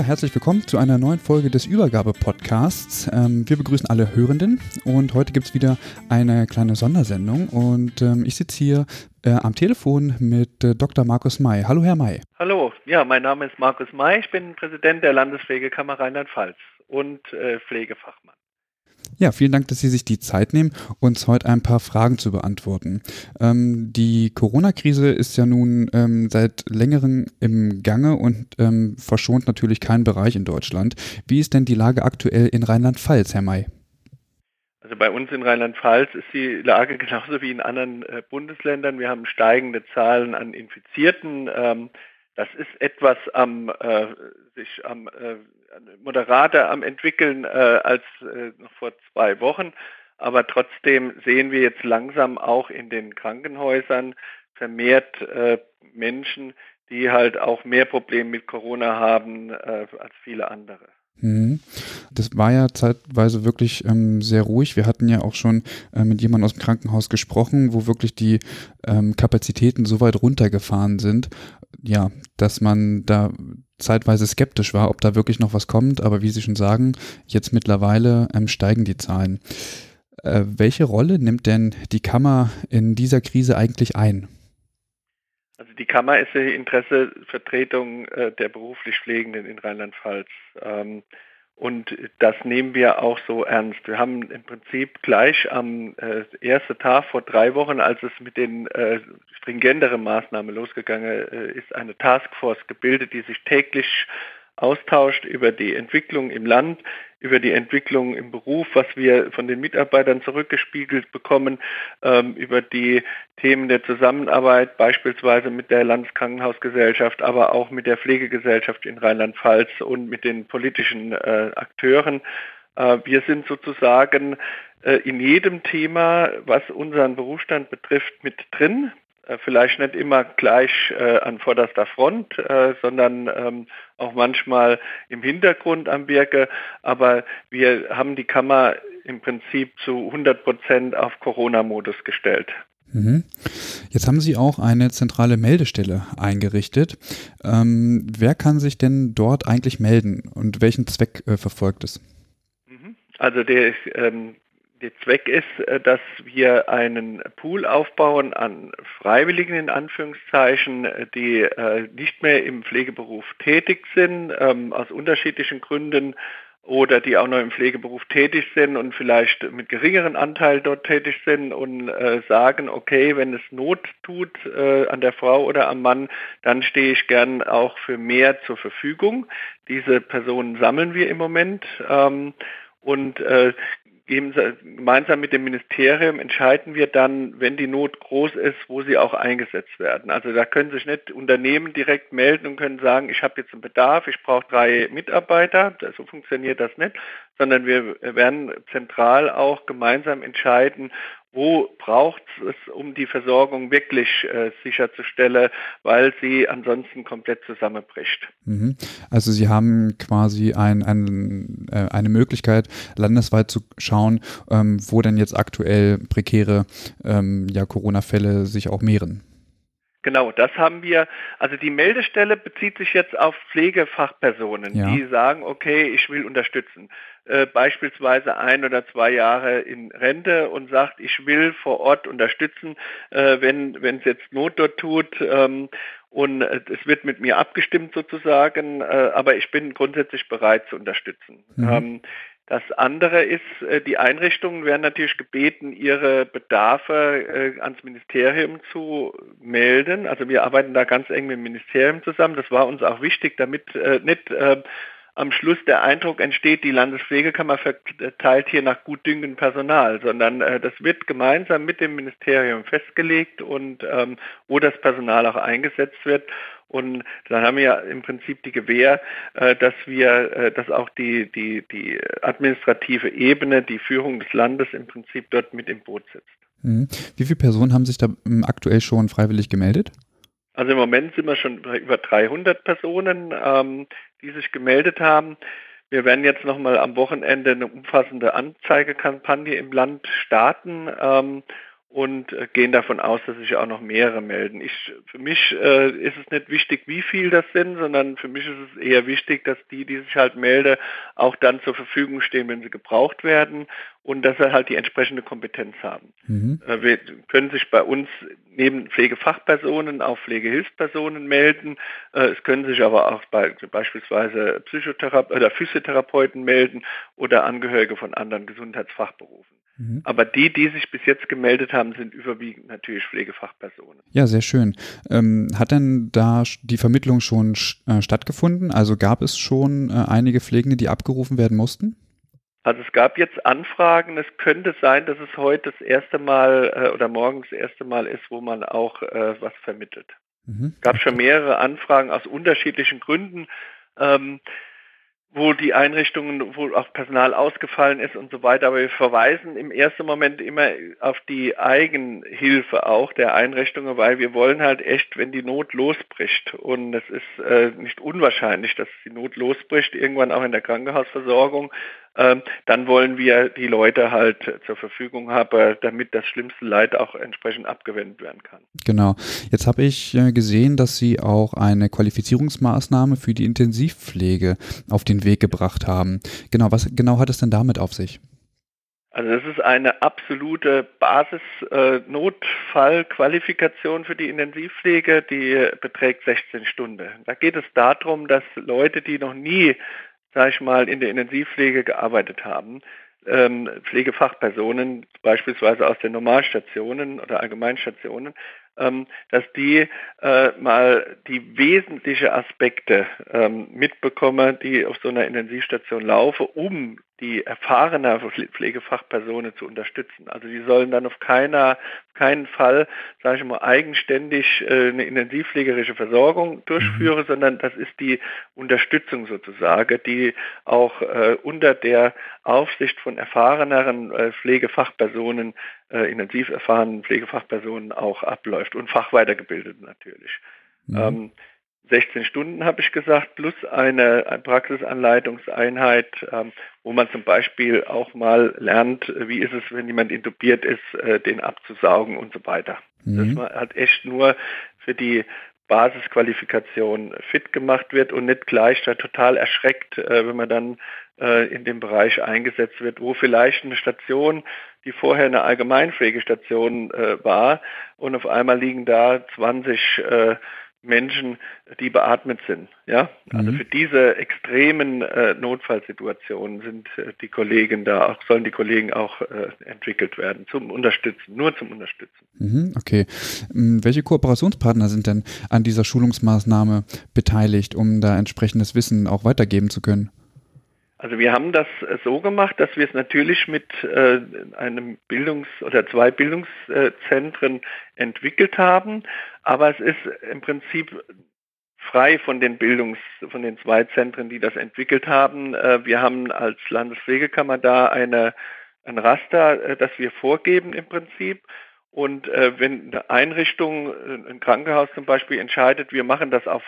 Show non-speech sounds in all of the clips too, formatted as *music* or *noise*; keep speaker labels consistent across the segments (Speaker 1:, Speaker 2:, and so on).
Speaker 1: Ja, herzlich willkommen zu einer neuen Folge des Übergabe-Podcasts. Ähm, wir begrüßen alle Hörenden und heute gibt es wieder eine kleine Sondersendung und ähm, ich sitze hier äh, am Telefon mit äh, Dr. Markus May. Hallo, Herr May.
Speaker 2: Hallo, ja, mein Name ist Markus May, ich bin Präsident der Landespflegekammer Rheinland-Pfalz und äh, Pflegefachmann.
Speaker 1: Ja, vielen Dank, dass Sie sich die Zeit nehmen, uns heute ein paar Fragen zu beantworten. Ähm, die Corona-Krise ist ja nun ähm, seit längerem im Gange und ähm, verschont natürlich keinen Bereich in Deutschland. Wie ist denn die Lage aktuell in Rheinland-Pfalz, Herr May?
Speaker 2: Also bei uns in Rheinland-Pfalz ist die Lage *laughs* genauso wie in anderen äh, Bundesländern. Wir haben steigende Zahlen an Infizierten. Ähm, das ist etwas am, äh, sich am äh, moderater am entwickeln äh, als äh, noch vor zwei Wochen. Aber trotzdem sehen wir jetzt langsam auch in den Krankenhäusern vermehrt äh, Menschen, die halt auch mehr Probleme mit Corona haben äh, als viele andere.
Speaker 1: Mhm. Das war ja zeitweise wirklich ähm, sehr ruhig. Wir hatten ja auch schon äh, mit jemandem aus dem Krankenhaus gesprochen, wo wirklich die ähm, Kapazitäten so weit runtergefahren sind, ja, dass man da zeitweise skeptisch war, ob da wirklich noch was kommt. Aber wie Sie schon sagen, jetzt mittlerweile ähm, steigen die Zahlen. Äh, welche Rolle nimmt denn die Kammer in dieser Krise eigentlich ein?
Speaker 2: Also die Kammer ist die Interessevertretung äh, der beruflich Pflegenden in Rheinland-Pfalz. Ähm, und das nehmen wir auch so ernst. Wir haben im Prinzip gleich am äh, ersten Tag vor drei Wochen, als es mit den äh, stringenteren Maßnahmen losgegangen äh, ist, eine Taskforce gebildet, die sich täglich austauscht über die Entwicklung im Land, über die Entwicklung im Beruf, was wir von den Mitarbeitern zurückgespiegelt bekommen, ähm, über die Themen der Zusammenarbeit, beispielsweise mit der Landeskrankenhausgesellschaft, aber auch mit der Pflegegesellschaft in Rheinland-Pfalz und mit den politischen äh, Akteuren. Äh, wir sind sozusagen äh, in jedem Thema, was unseren Berufsstand betrifft, mit drin. Äh, vielleicht nicht immer gleich äh, an vorderster Front, äh, sondern ähm, auch manchmal im Hintergrund am Werke. Aber wir haben die Kammer im Prinzip zu 100 Prozent auf Corona-Modus gestellt.
Speaker 1: Mhm. Jetzt haben Sie auch eine zentrale Meldestelle eingerichtet. Ähm, wer kann sich denn dort eigentlich melden und welchen Zweck äh, verfolgt es?
Speaker 2: Mhm. Also der, ähm, der Zweck ist, äh, dass wir einen Pool aufbauen an Freiwilligen in Anführungszeichen, die äh, nicht mehr im Pflegeberuf tätig sind, ähm, aus unterschiedlichen Gründen oder die auch noch im Pflegeberuf tätig sind und vielleicht mit geringeren Anteil dort tätig sind und äh, sagen, okay, wenn es Not tut an der Frau oder am Mann, dann stehe ich gern auch für mehr zur Verfügung. Diese Personen sammeln wir im Moment. Ähm, und äh, gemeinsam mit dem Ministerium entscheiden wir dann, wenn die Not groß ist, wo sie auch eingesetzt werden. Also da können sich nicht Unternehmen direkt melden und können sagen, ich habe jetzt einen Bedarf, ich brauche drei Mitarbeiter. So funktioniert das nicht, sondern wir werden zentral auch gemeinsam entscheiden, wo braucht es, um die Versorgung wirklich äh, sicherzustellen, weil sie ansonsten komplett zusammenbricht.
Speaker 1: Mhm. Also Sie haben quasi ein, ein, äh, eine Möglichkeit, landesweit zu schauen, ähm, wo denn jetzt aktuell prekäre ähm, ja, Corona-Fälle sich auch mehren.
Speaker 2: Genau, das haben wir. Also die Meldestelle bezieht sich jetzt auf Pflegefachpersonen, ja. die sagen, okay, ich will unterstützen. Äh, beispielsweise ein oder zwei Jahre in Rente und sagt, ich will vor Ort unterstützen, äh, wenn wenn es jetzt Not dort tut. Ähm, und äh, es wird mit mir abgestimmt sozusagen, äh, aber ich bin grundsätzlich bereit zu unterstützen. Mhm. Ähm, das andere ist, äh, die Einrichtungen werden natürlich gebeten, ihre Bedarfe äh, ans Ministerium zu melden. Also wir arbeiten da ganz eng mit dem Ministerium zusammen. Das war uns auch wichtig, damit äh, nicht am Schluss der Eindruck entsteht, die Landespflegekammer verteilt hier nach gutdüngendem Personal, sondern äh, das wird gemeinsam mit dem Ministerium festgelegt und ähm, wo das Personal auch eingesetzt wird. Und dann haben wir ja im Prinzip die Gewähr, äh, dass wir, äh, dass auch die, die, die administrative Ebene, die Führung des Landes im Prinzip dort mit im Boot sitzt.
Speaker 1: Mhm. Wie viele Personen haben sich da ähm, aktuell schon freiwillig gemeldet?
Speaker 2: Also im Moment sind wir schon bei über 300 Personen, ähm, die sich gemeldet haben. Wir werden jetzt nochmal am Wochenende eine umfassende Anzeigekampagne im Land starten. Ähm, und äh, gehen davon aus, dass sich auch noch mehrere melden. Ich, für mich äh, ist es nicht wichtig, wie viel das sind, sondern für mich ist es eher wichtig, dass die, die sich halt melden, auch dann zur Verfügung stehen, wenn sie gebraucht werden und dass sie halt die entsprechende Kompetenz haben. Mhm. Äh, wir können sich bei uns neben Pflegefachpersonen auch Pflegehilfspersonen melden. Äh, es können sich aber auch bei, beispielsweise Psychotherapeuten oder Physiotherapeuten melden oder Angehörige von anderen Gesundheitsfachberufen. Mhm. Aber die, die sich bis jetzt gemeldet haben, sind überwiegend natürlich Pflegefachpersonen.
Speaker 1: Ja, sehr schön. Ähm, hat denn da die Vermittlung schon äh, stattgefunden? Also gab es schon äh, einige Pflegende, die abgerufen werden mussten?
Speaker 2: Also es gab jetzt Anfragen. Es könnte sein, dass es heute das erste Mal äh, oder morgen das erste Mal ist, wo man auch äh, was vermittelt. Mhm. Es gab schon mehrere Anfragen aus unterschiedlichen Gründen. Ähm, wo die Einrichtungen, wo auch Personal ausgefallen ist und so weiter. Aber wir verweisen im ersten Moment immer auf die Eigenhilfe auch der Einrichtungen, weil wir wollen halt echt, wenn die Not losbricht, und es ist äh, nicht unwahrscheinlich, dass die Not losbricht, irgendwann auch in der Krankenhausversorgung, dann wollen wir die Leute halt zur Verfügung haben, damit das schlimmste Leid auch entsprechend abgewendet werden kann.
Speaker 1: Genau. Jetzt habe ich äh, gesehen, dass Sie auch eine Qualifizierungsmaßnahme für die Intensivpflege auf den Weg gebracht haben. Genau, was genau hat es denn damit auf sich?
Speaker 2: Also das ist eine absolute Basis-Notfallqualifikation äh, für die Intensivpflege, die beträgt 16 Stunden. Da geht es darum, dass Leute, die noch nie sage ich mal, in der Intensivpflege gearbeitet haben, ähm, Pflegefachpersonen, beispielsweise aus den Normalstationen oder Allgemeinstationen, ähm, dass die äh, mal die wesentlichen Aspekte ähm, mitbekommen, die auf so einer Intensivstation laufen, um die erfahrene Pflegefachpersonen zu unterstützen. Also die sollen dann auf keiner, keinen Fall, sage ich mal, eigenständig äh, eine intensivpflegerische Versorgung durchführen, mhm. sondern das ist die Unterstützung sozusagen, die auch äh, unter der Aufsicht von erfahreneren äh, Pflegefachpersonen, äh, intensiv erfahrenen Pflegefachpersonen auch abläuft und fachweitergebildet natürlich. Mhm. Ähm, 16 Stunden habe ich gesagt, plus eine, eine Praxisanleitungseinheit, ähm, wo man zum Beispiel auch mal lernt, wie ist es, wenn jemand intubiert ist, äh, den abzusaugen und so weiter. Mhm. Dass man halt echt nur für die Basisqualifikation fit gemacht wird und nicht gleich da total erschreckt, äh, wenn man dann äh, in dem Bereich eingesetzt wird, wo vielleicht eine Station, die vorher eine Allgemeinpflegestation war und auf einmal liegen da 20 äh, Menschen, die beatmet sind. Ja, also mhm. für diese extremen äh, Notfallsituationen sind äh, die Kollegen da auch, sollen die Kollegen auch äh, entwickelt werden zum Unterstützen, nur zum Unterstützen.
Speaker 1: Mhm, okay. Ähm, welche Kooperationspartner sind denn an dieser Schulungsmaßnahme beteiligt, um da entsprechendes Wissen auch weitergeben zu können?
Speaker 2: Also wir haben das äh, so gemacht, dass wir es natürlich mit äh, einem Bildungs- oder zwei Bildungszentren entwickelt haben, aber es ist im Prinzip frei von den Bildungs-, von den zwei Zentren, die das entwickelt haben. Äh, wir haben als Landespflegekammer da eine, ein Raster, äh, das wir vorgeben im Prinzip und äh, wenn eine Einrichtung, ein Krankenhaus zum Beispiel entscheidet, wir machen das auf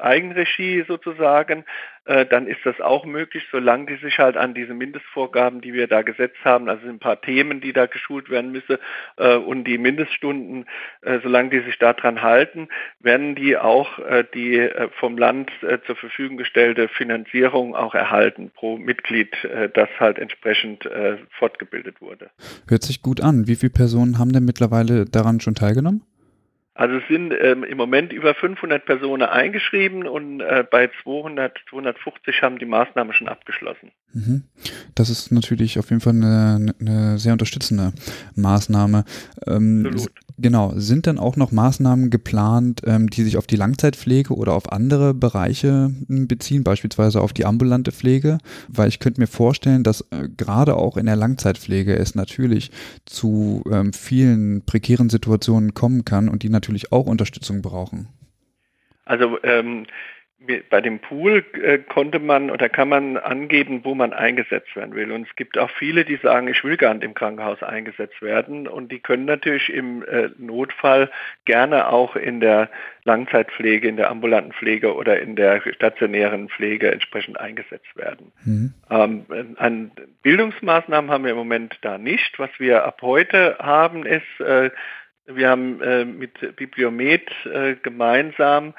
Speaker 2: Eigenregie sozusagen, äh, dann ist das auch möglich, solange die sich halt an diese Mindestvorgaben, die wir da gesetzt haben, also ein paar Themen, die da geschult werden müssen äh, und die Mindeststunden, äh, solange die sich daran halten, werden die auch äh, die äh, vom Land äh, zur Verfügung gestellte Finanzierung auch erhalten pro Mitglied, das halt entsprechend fortgebildet wurde.
Speaker 1: Hört sich gut an. Wie viele Personen haben denn mittlerweile daran schon teilgenommen?
Speaker 2: Also es sind ähm, im Moment über 500 Personen eingeschrieben und äh, bei 200, 250 haben die Maßnahme schon abgeschlossen.
Speaker 1: Mhm. Das ist natürlich auf jeden Fall eine, eine sehr unterstützende Maßnahme. Ähm. Genau, sind dann auch noch Maßnahmen geplant, ähm, die sich auf die Langzeitpflege oder auf andere Bereiche hm, beziehen, beispielsweise auf die ambulante Pflege? Weil ich könnte mir vorstellen, dass äh, gerade auch in der Langzeitpflege es natürlich zu ähm, vielen prekären Situationen kommen kann und die natürlich auch Unterstützung brauchen.
Speaker 2: Also ähm, bei dem Pool äh, konnte man oder kann man angeben, wo man eingesetzt werden will. Und es gibt auch viele, die sagen, ich will gar nicht im Krankenhaus eingesetzt werden. Und die können natürlich im äh, Notfall gerne auch in der Langzeitpflege, in der ambulanten Pflege oder in der stationären Pflege entsprechend eingesetzt werden. Mhm. Ähm, an Bildungsmaßnahmen haben wir im Moment da nicht. Was wir ab heute haben, ist, äh, wir haben äh, mit Bibliomet äh, gemeinsam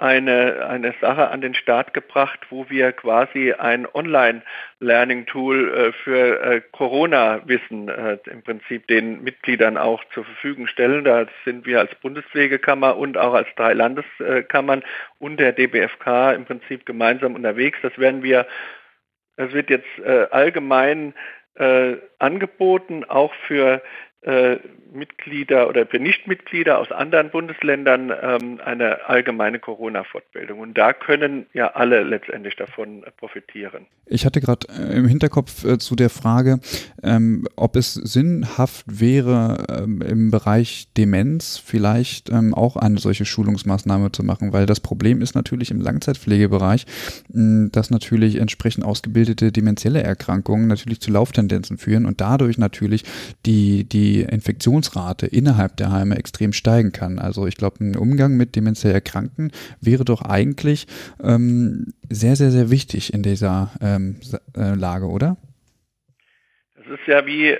Speaker 2: eine, eine Sache an den Start gebracht, wo wir quasi ein Online-Learning-Tool äh, für äh, Corona-Wissen äh, im Prinzip den Mitgliedern auch zur Verfügung stellen. Da sind wir als Bundespflegekammer und auch als drei Landeskammern und der DBFK im Prinzip gemeinsam unterwegs. Das werden wir, das wird jetzt äh, allgemein äh, angeboten, auch für äh, Mitglieder oder für Nichtmitglieder aus anderen Bundesländern ähm, eine allgemeine Corona-Fortbildung. Und da können ja alle letztendlich davon profitieren.
Speaker 1: Ich hatte gerade äh, im Hinterkopf äh, zu der Frage, ähm, ob es sinnhaft wäre, ähm, im Bereich Demenz vielleicht ähm, auch eine solche Schulungsmaßnahme zu machen, weil das Problem ist natürlich im Langzeitpflegebereich, mh, dass natürlich entsprechend ausgebildete demenzielle Erkrankungen natürlich zu Lauftendenzen führen und dadurch natürlich die, die Infektions Infektionsrate innerhalb der Heime extrem steigen kann. Also ich glaube, ein Umgang mit demenziell Erkrankten wäre doch eigentlich ähm, sehr, sehr, sehr wichtig in dieser ähm, äh, Lage, oder?
Speaker 2: Das ist ja wie,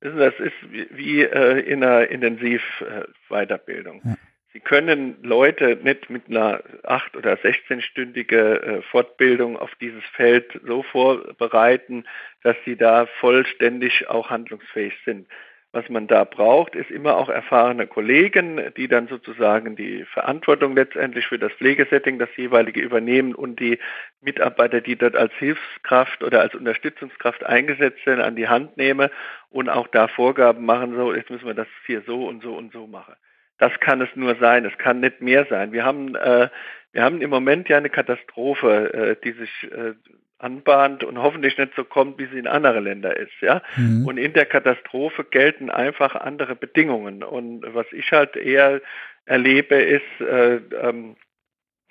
Speaker 2: das ist wie, wie äh, in einer Intensivweiterbildung. Ja. Sie können Leute nicht mit einer 8- oder 16-stündige äh, Fortbildung auf dieses Feld so vorbereiten, dass sie da vollständig auch handlungsfähig sind. Was man da braucht, ist immer auch erfahrene Kollegen, die dann sozusagen die Verantwortung letztendlich für das Pflegesetting, das jeweilige übernehmen und die Mitarbeiter, die dort als Hilfskraft oder als Unterstützungskraft eingesetzt sind, an die Hand nehme und auch da Vorgaben machen, so jetzt müssen wir das hier so und so und so machen. Das kann es nur sein, es kann nicht mehr sein. Wir haben, äh, wir haben im Moment ja eine Katastrophe, äh, die sich äh, anbahnt und hoffentlich nicht so kommt, wie sie in andere Länder ist, ja. Mhm. Und in der Katastrophe gelten einfach andere Bedingungen. Und was ich halt eher erlebe, ist, äh, ähm,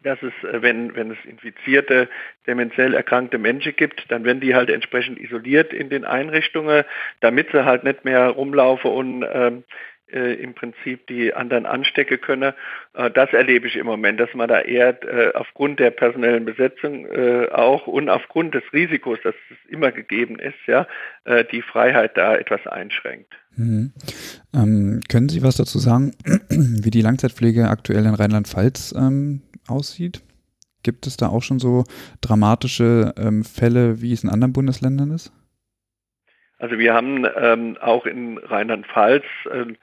Speaker 2: dass es, äh, wenn, wenn es infizierte, demenziell erkrankte Menschen gibt, dann werden die halt entsprechend isoliert in den Einrichtungen, damit sie halt nicht mehr rumlaufen und ähm, äh, im Prinzip die anderen anstecken könne. Äh, das erlebe ich im Moment, dass man da eher äh, aufgrund der personellen Besetzung äh, auch und aufgrund des Risikos, das es immer gegeben ist, ja, äh, die Freiheit da etwas einschränkt.
Speaker 1: Mhm. Ähm, können Sie was dazu sagen, *clears throat* wie die Langzeitpflege aktuell in Rheinland-Pfalz ähm, aussieht? Gibt es da auch schon so dramatische ähm, Fälle, wie es in anderen Bundesländern ist?
Speaker 2: Also wir haben ähm, auch in Rheinland-Pfalz äh,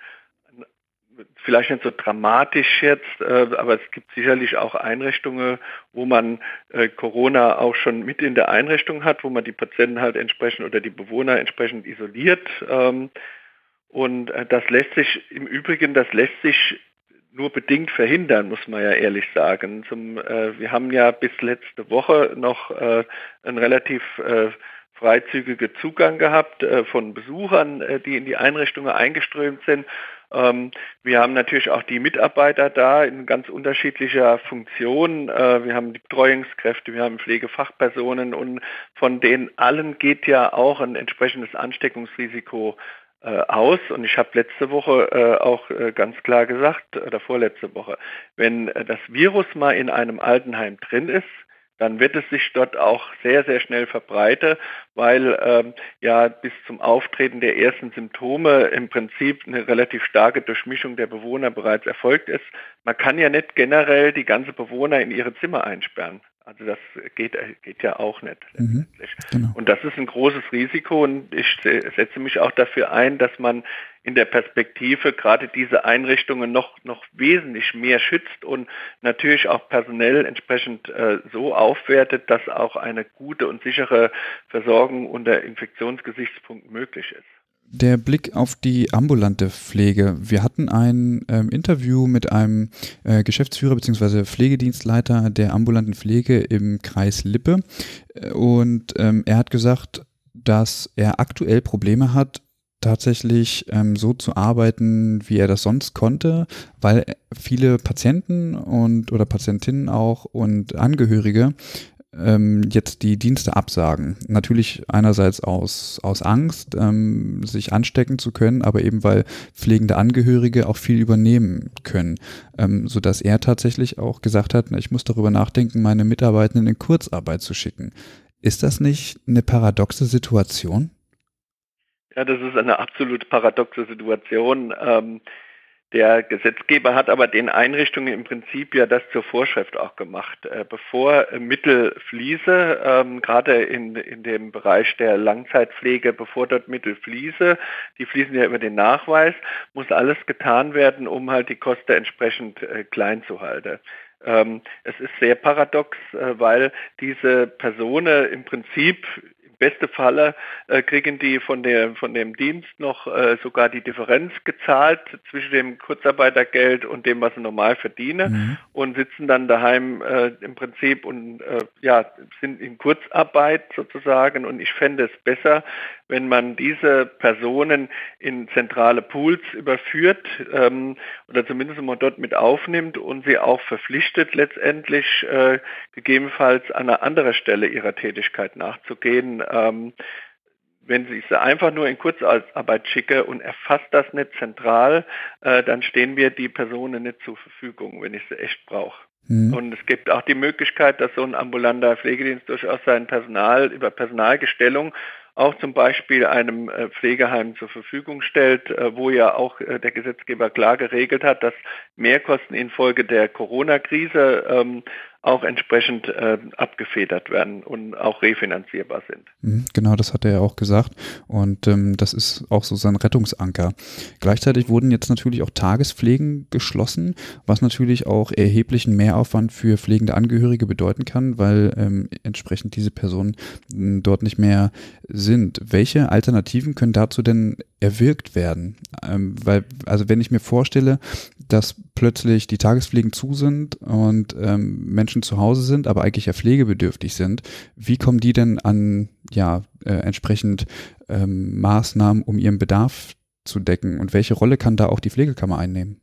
Speaker 2: vielleicht nicht so dramatisch jetzt, äh, aber es gibt sicherlich auch Einrichtungen, wo man äh, Corona auch schon mit in der Einrichtung hat, wo man die Patienten halt entsprechend oder die Bewohner entsprechend isoliert. Ähm, und äh, das lässt sich im Übrigen, das lässt sich nur bedingt verhindern, muss man ja ehrlich sagen. Zum, äh, wir haben ja bis letzte Woche noch äh, einen relativ äh, freizügigen Zugang gehabt von Besuchern, die in die Einrichtungen eingeströmt sind. Ähm, wir haben natürlich auch die Mitarbeiter da in ganz unterschiedlicher Funktion. Äh, wir haben die Betreuungskräfte, wir haben Pflegefachpersonen und von denen allen geht ja auch ein entsprechendes Ansteckungsrisiko äh, aus. Und ich habe letzte Woche äh, auch ganz klar gesagt, oder vorletzte Woche, wenn das Virus mal in einem Altenheim drin ist, dann wird es sich dort auch sehr, sehr schnell verbreiten, weil ähm, ja bis zum Auftreten der ersten Symptome im Prinzip eine relativ starke Durchmischung der Bewohner bereits erfolgt ist. Man kann ja nicht generell die ganze Bewohner in ihre Zimmer einsperren. Also das geht, geht ja auch nicht. Mhm, genau. Und das ist ein großes Risiko und ich setze mich auch dafür ein, dass man in der Perspektive gerade diese Einrichtungen noch, noch wesentlich mehr schützt und natürlich auch personell entsprechend äh, so aufwertet, dass auch eine gute und sichere Versorgung unter Infektionsgesichtspunkten möglich ist
Speaker 1: der Blick auf die ambulante Pflege. Wir hatten ein ähm, Interview mit einem äh, Geschäftsführer bzw. Pflegedienstleiter der ambulanten Pflege im Kreis Lippe äh, und ähm, er hat gesagt, dass er aktuell Probleme hat, tatsächlich ähm, so zu arbeiten, wie er das sonst konnte, weil viele Patienten und oder Patientinnen auch und Angehörige ähm, jetzt die Dienste absagen. Natürlich einerseits aus, aus Angst, ähm, sich anstecken zu können, aber eben weil pflegende Angehörige auch viel übernehmen können, ähm, sodass er tatsächlich auch gesagt hat, ich muss darüber nachdenken, meine Mitarbeitenden in Kurzarbeit zu schicken. Ist das nicht eine paradoxe Situation?
Speaker 2: Ja, das ist eine absolut paradoxe Situation. Ähm, der Gesetzgeber hat aber den Einrichtungen im Prinzip ja das zur Vorschrift auch gemacht. Äh, bevor Mittel fließe, ähm, gerade in, in dem Bereich der Langzeitpflege, bevor dort Mittel fließe, die fließen ja über den Nachweis, muss alles getan werden, um halt die Kosten entsprechend äh, klein zu halten. Ähm, es ist sehr paradox, äh, weil diese Personen im Prinzip beste Falle äh, kriegen die von, der, von dem Dienst noch äh, sogar die Differenz gezahlt zwischen dem Kurzarbeitergeld und dem, was sie normal verdienen mhm. und sitzen dann daheim äh, im Prinzip und äh, ja, sind in Kurzarbeit sozusagen und ich fände es besser, wenn man diese Personen in zentrale Pools überführt ähm, oder zumindest mal dort mit aufnimmt und sie auch verpflichtet, letztendlich äh, gegebenenfalls an einer anderen Stelle ihrer Tätigkeit nachzugehen. Ähm, wenn ich sie einfach nur in Kurzarbeit schicke und erfasst das nicht zentral, äh, dann stehen mir die Personen nicht zur Verfügung, wenn ich sie echt brauche. Mhm. Und es gibt auch die Möglichkeit, dass so ein ambulanter Pflegedienst durchaus sein Personal über Personalgestellung auch zum Beispiel einem äh, Pflegeheim zur Verfügung stellt, äh, wo ja auch äh, der Gesetzgeber klar geregelt hat, dass Mehrkosten infolge der Corona-Krise ähm, auch entsprechend äh, abgefedert werden und auch refinanzierbar sind.
Speaker 1: Mhm, genau, das hat er ja auch gesagt. Und ähm, das ist auch so sein Rettungsanker. Gleichzeitig wurden jetzt natürlich auch Tagespflegen geschlossen, was natürlich auch erheblichen Mehraufwand für pflegende Angehörige bedeuten kann, weil ähm, entsprechend diese Personen hm, dort nicht mehr sind. Welche Alternativen können dazu denn erwirkt werden? Ähm, weil, also wenn ich mir vorstelle, dass plötzlich die Tagespflegen zu sind und ähm, Menschen zu Hause sind, aber eigentlich ja pflegebedürftig sind, wie kommen die denn an ja äh, entsprechend ähm, Maßnahmen, um ihren Bedarf zu decken? Und welche Rolle kann da auch die Pflegekammer einnehmen?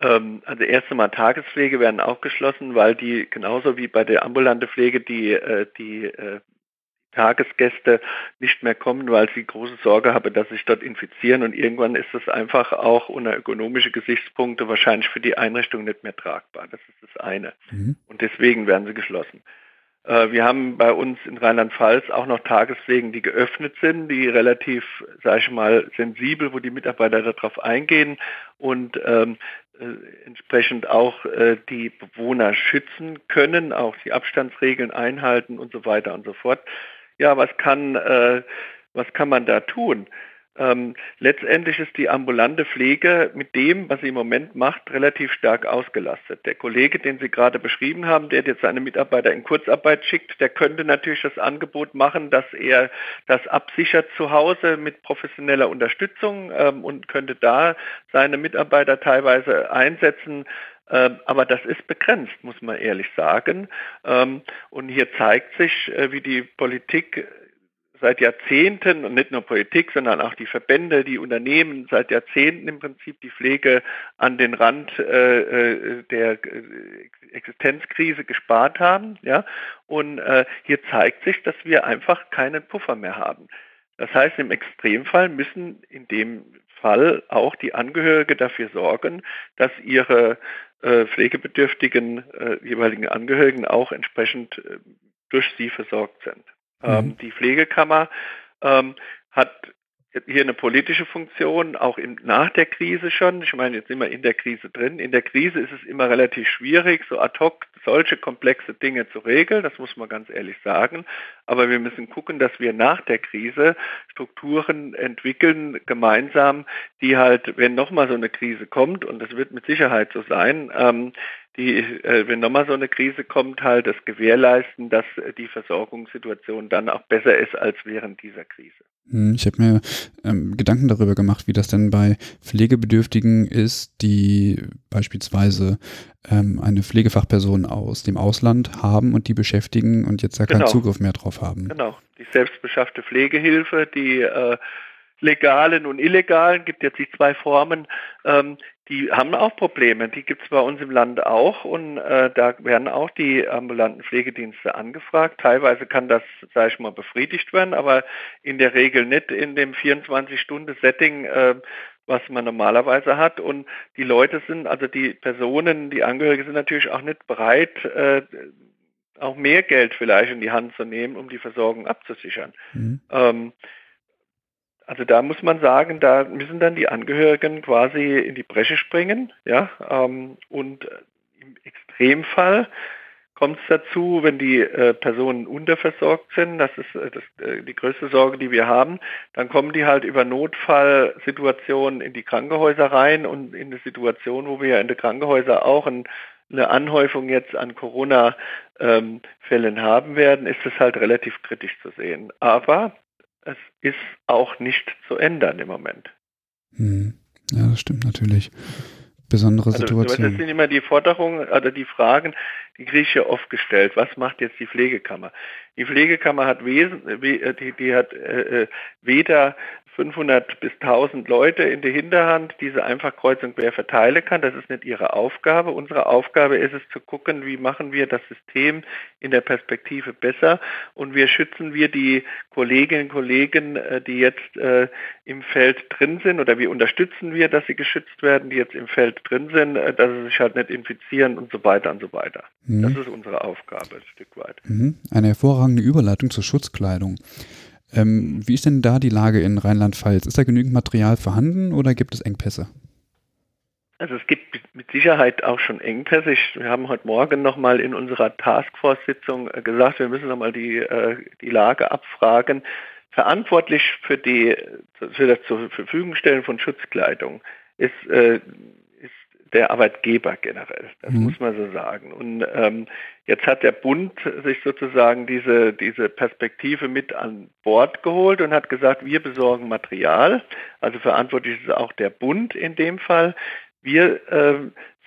Speaker 2: Ähm, also erst einmal Tagespflege werden auch geschlossen, weil die genauso wie bei der ambulanten Pflege die, äh, die äh, Tagesgäste nicht mehr kommen, weil sie große Sorge haben, dass sich dort infizieren und irgendwann ist es einfach auch unter ökonomische Gesichtspunkte wahrscheinlich für die Einrichtung nicht mehr tragbar. Das ist das eine. Mhm. Und deswegen werden sie geschlossen. Äh, wir haben bei uns in Rheinland-Pfalz auch noch Tagespflegen, die geöffnet sind, die relativ, sage ich mal, sensibel, wo die Mitarbeiter darauf eingehen und ähm, äh, entsprechend auch äh, die Bewohner schützen können, auch die Abstandsregeln einhalten und so weiter und so fort ja, was kann, äh, was kann man da tun? Ähm, letztendlich ist die ambulante Pflege mit dem, was sie im Moment macht, relativ stark ausgelastet. Der Kollege, den Sie gerade beschrieben haben, der jetzt seine Mitarbeiter in Kurzarbeit schickt, der könnte natürlich das Angebot machen, dass er das absichert zu Hause mit professioneller Unterstützung ähm, und könnte da seine Mitarbeiter teilweise einsetzen. Ähm, aber das ist begrenzt, muss man ehrlich sagen. Ähm, und hier zeigt sich, äh, wie die Politik seit Jahrzehnten und nicht nur Politik, sondern auch die Verbände, die Unternehmen seit Jahrzehnten im Prinzip die Pflege an den Rand äh, äh der Existenzkrise gespart haben. Und hier zeigt sich, dass wir einfach keinen Puffer mehr haben. Das heißt, im Extremfall müssen in dem Fall auch die Angehörige dafür sorgen, dass ihre pflegebedürftigen äh, jeweiligen Angehörigen auch entsprechend äh, durch sie versorgt sind. Mhm. Ähm, die Pflegekammer ähm, hat hier eine politische Funktion, auch im, nach der Krise schon. Ich meine, jetzt sind wir in der Krise drin. In der Krise ist es immer relativ schwierig, so ad hoc solche komplexe Dinge zu regeln, das muss man ganz ehrlich sagen. Aber wir müssen gucken, dass wir nach der Krise Strukturen entwickeln, gemeinsam, die halt, wenn nochmal so eine Krise kommt, und das wird mit Sicherheit so sein, ähm, die, äh, wenn nochmal so eine Krise kommt, halt das gewährleisten, dass die Versorgungssituation dann auch besser ist als während dieser Krise.
Speaker 1: Hm, ich habe mir ähm, Gedanken darüber gemacht, wie das denn bei Pflegebedürftigen ist, die beispielsweise ähm, eine Pflegefachperson aus dem Ausland haben und die beschäftigen und jetzt da genau. keinen Zugriff mehr drauf haben.
Speaker 2: Genau, die selbstbeschaffte Pflegehilfe, die äh, legalen und illegalen, gibt jetzt die zwei Formen, ähm, die haben auch Probleme. Die gibt es bei uns im Land auch und äh, da werden auch die ambulanten Pflegedienste angefragt. Teilweise kann das, sage ich mal, befriedigt werden, aber in der Regel nicht in dem 24-Stunden-Setting, äh, was man normalerweise hat. Und die Leute sind, also die Personen, die Angehörigen sind natürlich auch nicht bereit, äh, auch mehr Geld vielleicht in die Hand zu nehmen, um die Versorgung abzusichern. Mhm. Ähm, also da muss man sagen, da müssen dann die Angehörigen quasi in die Bresche springen, ja, ähm, und im Extremfall kommt es dazu, wenn die äh, Personen unterversorgt sind, das ist äh, das, äh, die größte Sorge, die wir haben, dann kommen die halt über Notfallsituationen in die Krankenhäuser rein und in eine Situation, wo wir ja in den Krankenhäusern auch ein, eine Anhäufung jetzt an Corona-Fällen ähm, haben werden, ist es halt relativ kritisch zu sehen. Aber es ist auch nicht zu ändern im Moment.
Speaker 1: Hm. Ja, das stimmt natürlich. Besondere also, Situation.
Speaker 2: Das sind immer die Forderungen oder die Fragen, die kriege ich ja oft gestellt. Was macht jetzt die Pflegekammer? Die Pflegekammer hat, Wesen, die, die hat äh, äh weder 500 bis 1000 Leute in der Hinterhand, die sie einfach kreuz und quer verteilen kann. Das ist nicht ihre Aufgabe. Unsere Aufgabe ist es zu gucken, wie machen wir das System in der Perspektive besser und wie schützen wir die Kolleginnen und Kollegen, äh, die jetzt äh, im Feld drin sind oder wie unterstützen wir, dass sie geschützt werden, die jetzt im Feld drin sind, äh, dass sie sich halt nicht infizieren und so weiter und so weiter. Mhm. Das ist unsere Aufgabe ein Stück weit.
Speaker 1: Mhm. Eine hervorragende Überleitung zur Schutzkleidung. Ähm, wie ist denn da die Lage in Rheinland-Pfalz? Ist da genügend Material vorhanden oder gibt es Engpässe?
Speaker 2: Also es gibt mit Sicherheit auch schon Engpässe. wir haben heute Morgen nochmal in unserer Taskforce-Sitzung äh, gesagt, wir müssen nochmal die, äh, die Lage abfragen. Verantwortlich für, die, für das zur Verfügung stellen von Schutzkleidung ist äh, der Arbeitgeber generell. Das mhm. muss man so sagen. Und ähm, jetzt hat der Bund sich sozusagen diese, diese Perspektive mit an Bord geholt und hat gesagt, wir besorgen Material. Also verantwortlich ist auch der Bund in dem Fall. Wir äh,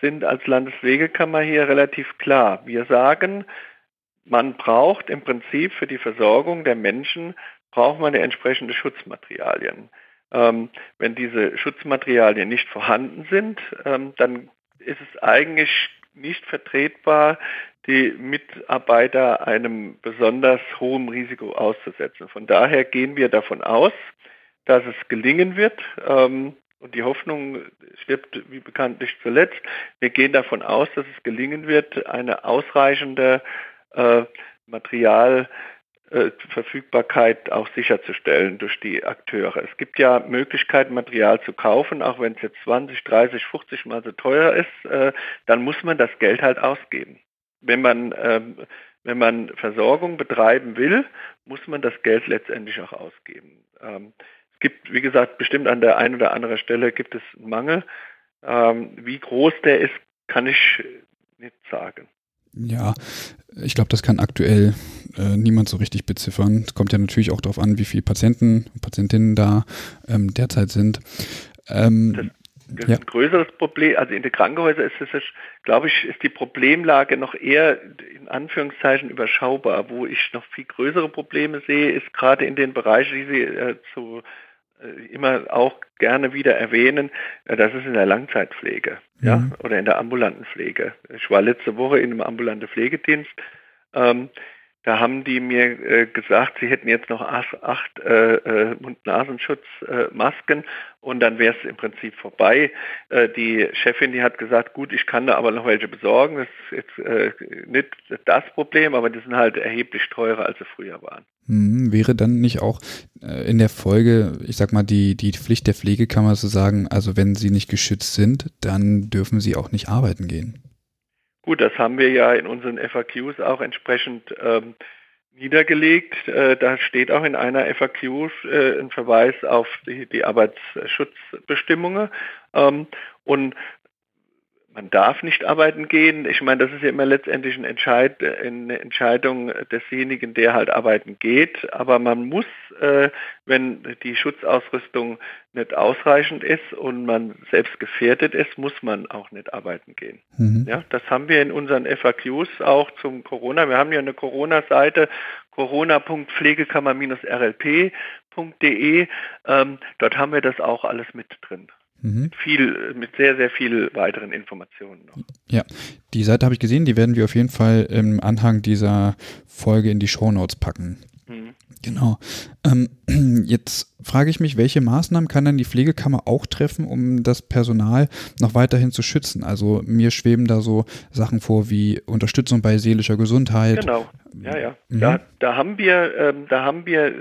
Speaker 2: sind als Landeswegekammer hier relativ klar. Wir sagen, man braucht im Prinzip für die Versorgung der Menschen, braucht man entsprechende Schutzmaterialien. Ähm, wenn diese Schutzmaterialien nicht vorhanden sind, ähm, dann ist es eigentlich nicht vertretbar, die Mitarbeiter einem besonders hohen Risiko auszusetzen. Von daher gehen wir davon aus, dass es gelingen wird. Ähm, und die Hoffnung stirbt wie bekannt nicht zuletzt. Wir gehen davon aus, dass es gelingen wird, eine ausreichende äh, Material äh, Verfügbarkeit auch sicherzustellen durch die Akteure. Es gibt ja Möglichkeiten, Material zu kaufen, auch wenn es jetzt 20, 30, 50 mal so teuer ist, äh, dann muss man das Geld halt ausgeben. Wenn man, ähm, wenn man Versorgung betreiben will, muss man das Geld letztendlich auch ausgeben. Ähm, es gibt, wie gesagt, bestimmt an der einen oder anderen Stelle gibt es einen Mangel. Ähm, wie groß der ist, kann ich nicht sagen.
Speaker 1: Ja, ich glaube, das kann aktuell äh, niemand so richtig beziffern. Es kommt ja natürlich auch darauf an, wie viele Patienten und Patientinnen da ähm, derzeit sind.
Speaker 2: Ähm, das, das ja. ist ein größeres Problem. Also in den Krankenhäusern ist es, glaube ich, ist die Problemlage noch eher in Anführungszeichen überschaubar. Wo ich noch viel größere Probleme sehe, ist gerade in den Bereichen, die Sie äh, zu immer auch gerne wieder erwähnen, äh, das ist in der Langzeitpflege mhm. ja, oder in der ambulanten Pflege. Ich war letzte Woche in einem ambulanten Pflegedienst. Ähm, Da haben die mir äh, gesagt, sie hätten jetzt noch acht, acht äh, äh Mund-Nasenschutzmasken und dann wäre es im Prinzip vorbei. Äh, die Chefin, die hat gesagt, gut, ich kann da aber noch welche besorgen. Das ist jetzt äh, nicht das Problem, aber die sind halt erheblich teurer, als sie früher waren.
Speaker 1: Hm, wäre dann nicht auch äh, in der Folge, ich sag mal, die, die Pflicht der Pflegekammer zu sagen, also wenn sie nicht geschützt sind, dann dürfen sie auch nicht arbeiten gehen?
Speaker 2: Gut, das haben wir ja in unseren FAQs auch entsprechend ähm, niedergelegt. Äh, da steht auch in einer FAQ äh, ein Verweis auf die, die Arbeitsschutzbestimmungen. Ähm, und man darf nicht arbeiten gehen. Ich meine, das ist ja immer letztendlich eine, Entscheid eine Entscheidung desjenigen, der halt arbeiten geht. Aber man muss, äh, wenn die Schutzausrüstung nicht ausreichend ist und man selbst gefährdet ist, muss man auch nicht arbeiten gehen. Mhm. Ja, das haben wir in unseren FAQs auch zum Corona. Wir haben ja eine Corona-Seite, corona.pflegekammer-rlp.de. Ähm, dort haben wir das auch alles mit drin. Mhm. Viel, mit sehr, sehr viel weiteren Informationen noch.
Speaker 1: Ja, die Seite habe ich gesehen, die werden wir auf jeden Fall im Anhang dieser Folge in die Show Notes packen. Mhm. Genau. Ähm, *clears throat* jetzt frage ich mich, welche Maßnahmen kann dann die Pflegekammer auch treffen, um das Personal noch weiterhin zu schützen? Also mir schweben da so Sachen vor wie Unterstützung bei seelischer Gesundheit.
Speaker 2: Genau. Ja, ja. Mhm. Da, da haben wir, ähm, da haben wir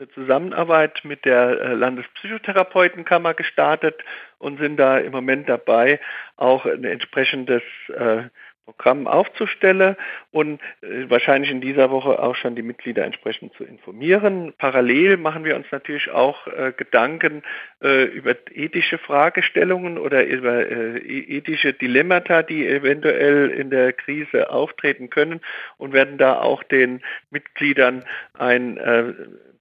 Speaker 2: eine Zusammenarbeit mit der äh, Landespsychotherapeutenkammer gestartet und sind da im Moment dabei, auch ein entsprechendes äh, Programm aufzustellen und äh, wahrscheinlich in dieser Woche auch schon die Mitglieder entsprechend zu informieren. Parallel machen wir uns natürlich auch Gedanken über ethische Fragestellungen oder über e-, ethische Dilemmata, die eventuell in der Krise auftreten können und werden da auch den Mitgliedern ein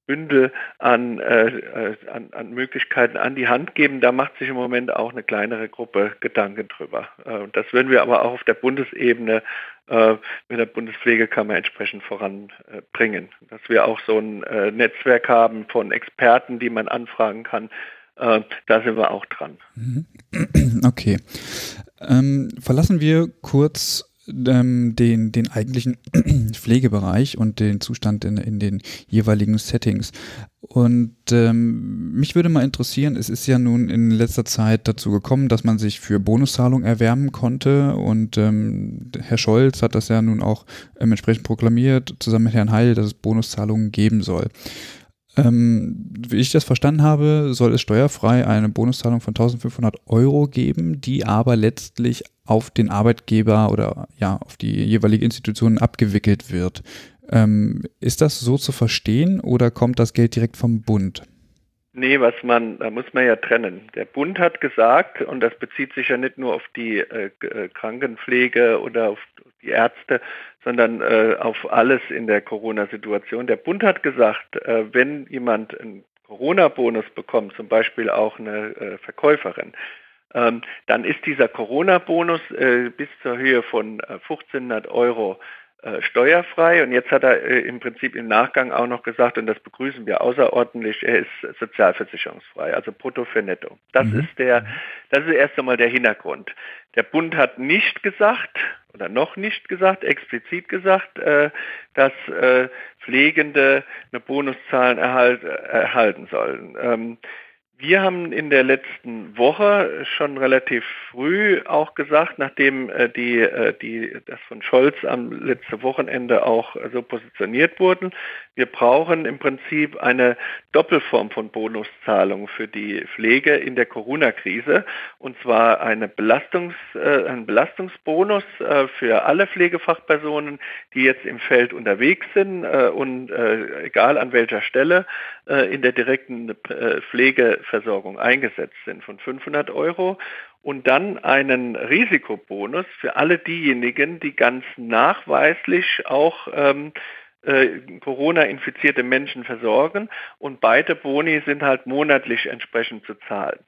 Speaker 2: Bündel an, äh, an, an, Möglichkeiten an die Hand geben. Da macht sich im Moment auch eine kleinere Gruppe Gedanken drüber. Äh, das würden wir aber auch auf der Bundesebene äh, mit der Bundespflegekammer entsprechend voranbringen. Dass wir auch so ein äh, Netzwerk haben von Experten, die man anfragen kann. Äh, da sind wir auch dran. Mhm. *clears throat*
Speaker 1: Okay. Ähm, verlassen wir kurz ähm, den, den eigentlichen *clears throat* Pflegebereich und den Zustand in, in den jeweiligen Settings. Und ähm, mich würde mal interessieren, es ist ja nun in letzter Zeit dazu gekommen, dass man sich für Bonuszahlung erwärmen konnte und ähm, Herr Scholz hat das ja nun auch ähm, entsprechend proklamiert, zusammen mit Herrn Heil, dass es Bonuszahlungen geben soll. Ähm, wie ich das verstanden habe, soll es steuerfrei eine Bonuszahlung von 1500 Euro geben, die aber letztlich auf den Arbeitgeber oder ja auf die jeweilige Institution abgewickelt wird. Ähm, ist das so zu verstehen oder kommt das Geld direkt vom Bund?
Speaker 2: Nee, was man, da muss man ja trennen. Der Bund hat gesagt, und das bezieht sich ja nicht nur auf die äh, äh Krankenpflege oder auf die Ärzte, sondern äh, auf alles in der Corona-Situation. Der Bund hat gesagt, äh, wenn jemand einen Corona-Bonus bekommt, zum Beispiel auch eine äh, Verkäuferin, ähm, dann ist dieser Corona-Bonus äh, bis zur Höhe von 1500 äh, Euro äh, steuerfrei. Und jetzt hat er äh, im Prinzip im Nachgang auch noch gesagt, und das begrüßen wir außerordentlich, er ist sozialversicherungsfrei, also brutto für netto. Das mhm. ist der, das ist erst einmal der Hintergrund. Der Bund hat nicht gesagt, oder noch nicht gesagt, explizit gesagt, äh, dass äh, Pflegende eine Bonuszahl erhalt, erhalten sollen. Ähm, wir haben in der letzten Woche schon relativ früh auch gesagt, nachdem äh, die, äh, die, das von Scholz am letzten Wochenende auch äh, so positioniert wurden, wir brauchen im Prinzip eine Doppelform von Bonuszahlung für die Pflege in der Corona-Krise und zwar eine Belastungs, äh, ein Belastungsbonus äh, für alle Pflegefachpersonen, die jetzt im Feld unterwegs sind äh, und egal an welcher Stelle in der direkten Pflege Versorgung eingesetzt sind von 500 Euro. Und dann einen Risikobonus für alle diejenigen, die ganz nachweislich auch ähm, äh, Corona-infizierte Menschen versorgen und beide Boni sind halt monatlich entsprechend zu zahlen.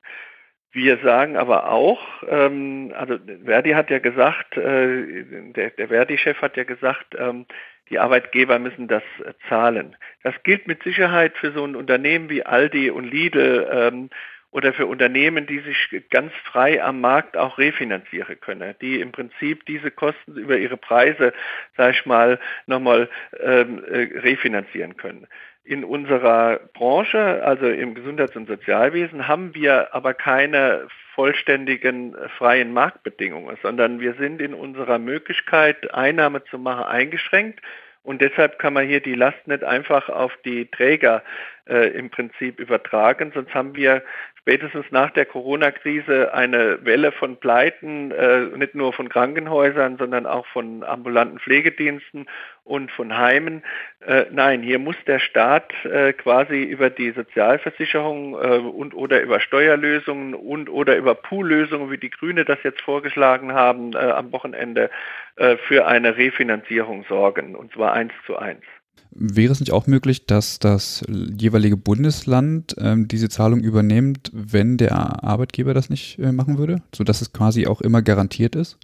Speaker 2: Wir sagen aber auch, ähm, also Verdi hat ja gesagt, äh, der, der Verdi-Chef hat ja gesagt, ähm, die Arbeitgeber müssen das äh, zahlen. Das gilt mit Sicherheit für so ein Unternehmen wie Aldi und Lidl ähm, oder für Unternehmen, die sich ganz frei am Markt auch refinanzieren können, die im Prinzip diese Kosten über ihre Preise, sag ich mal, nochmal ähm, äh, refinanzieren können. In unserer Branche, also im Gesundheits- und Sozialwesen, haben wir aber keine vollständigen äh, freien Marktbedingungen, sondern wir sind in unserer Möglichkeit, Einnahme zu machen, eingeschränkt. Und deshalb kann man hier die Last nicht einfach auf die Träger äh, im Prinzip übertragen. Sonst haben wir spätestens nach der Corona-Krise eine Welle von Pleiten, äh, nicht nur von Krankenhäusern, sondern auch von ambulanten Pflegediensten und von Heimen. Äh, nein, hier muss der Staat äh, quasi über die Sozialversicherung äh, und oder über Steuerlösungen und oder über Poollösungen, wie die Grüne das jetzt vorgeschlagen haben äh, am Wochenende, äh, für eine Refinanzierung sorgen, und zwar eins zu eins.
Speaker 1: Wäre es nicht auch möglich, dass das jeweilige Bundesland ähm, diese Zahlung übernimmt, wenn der Arbeitgeber das nicht äh, machen würde, sodass es quasi auch immer garantiert ist?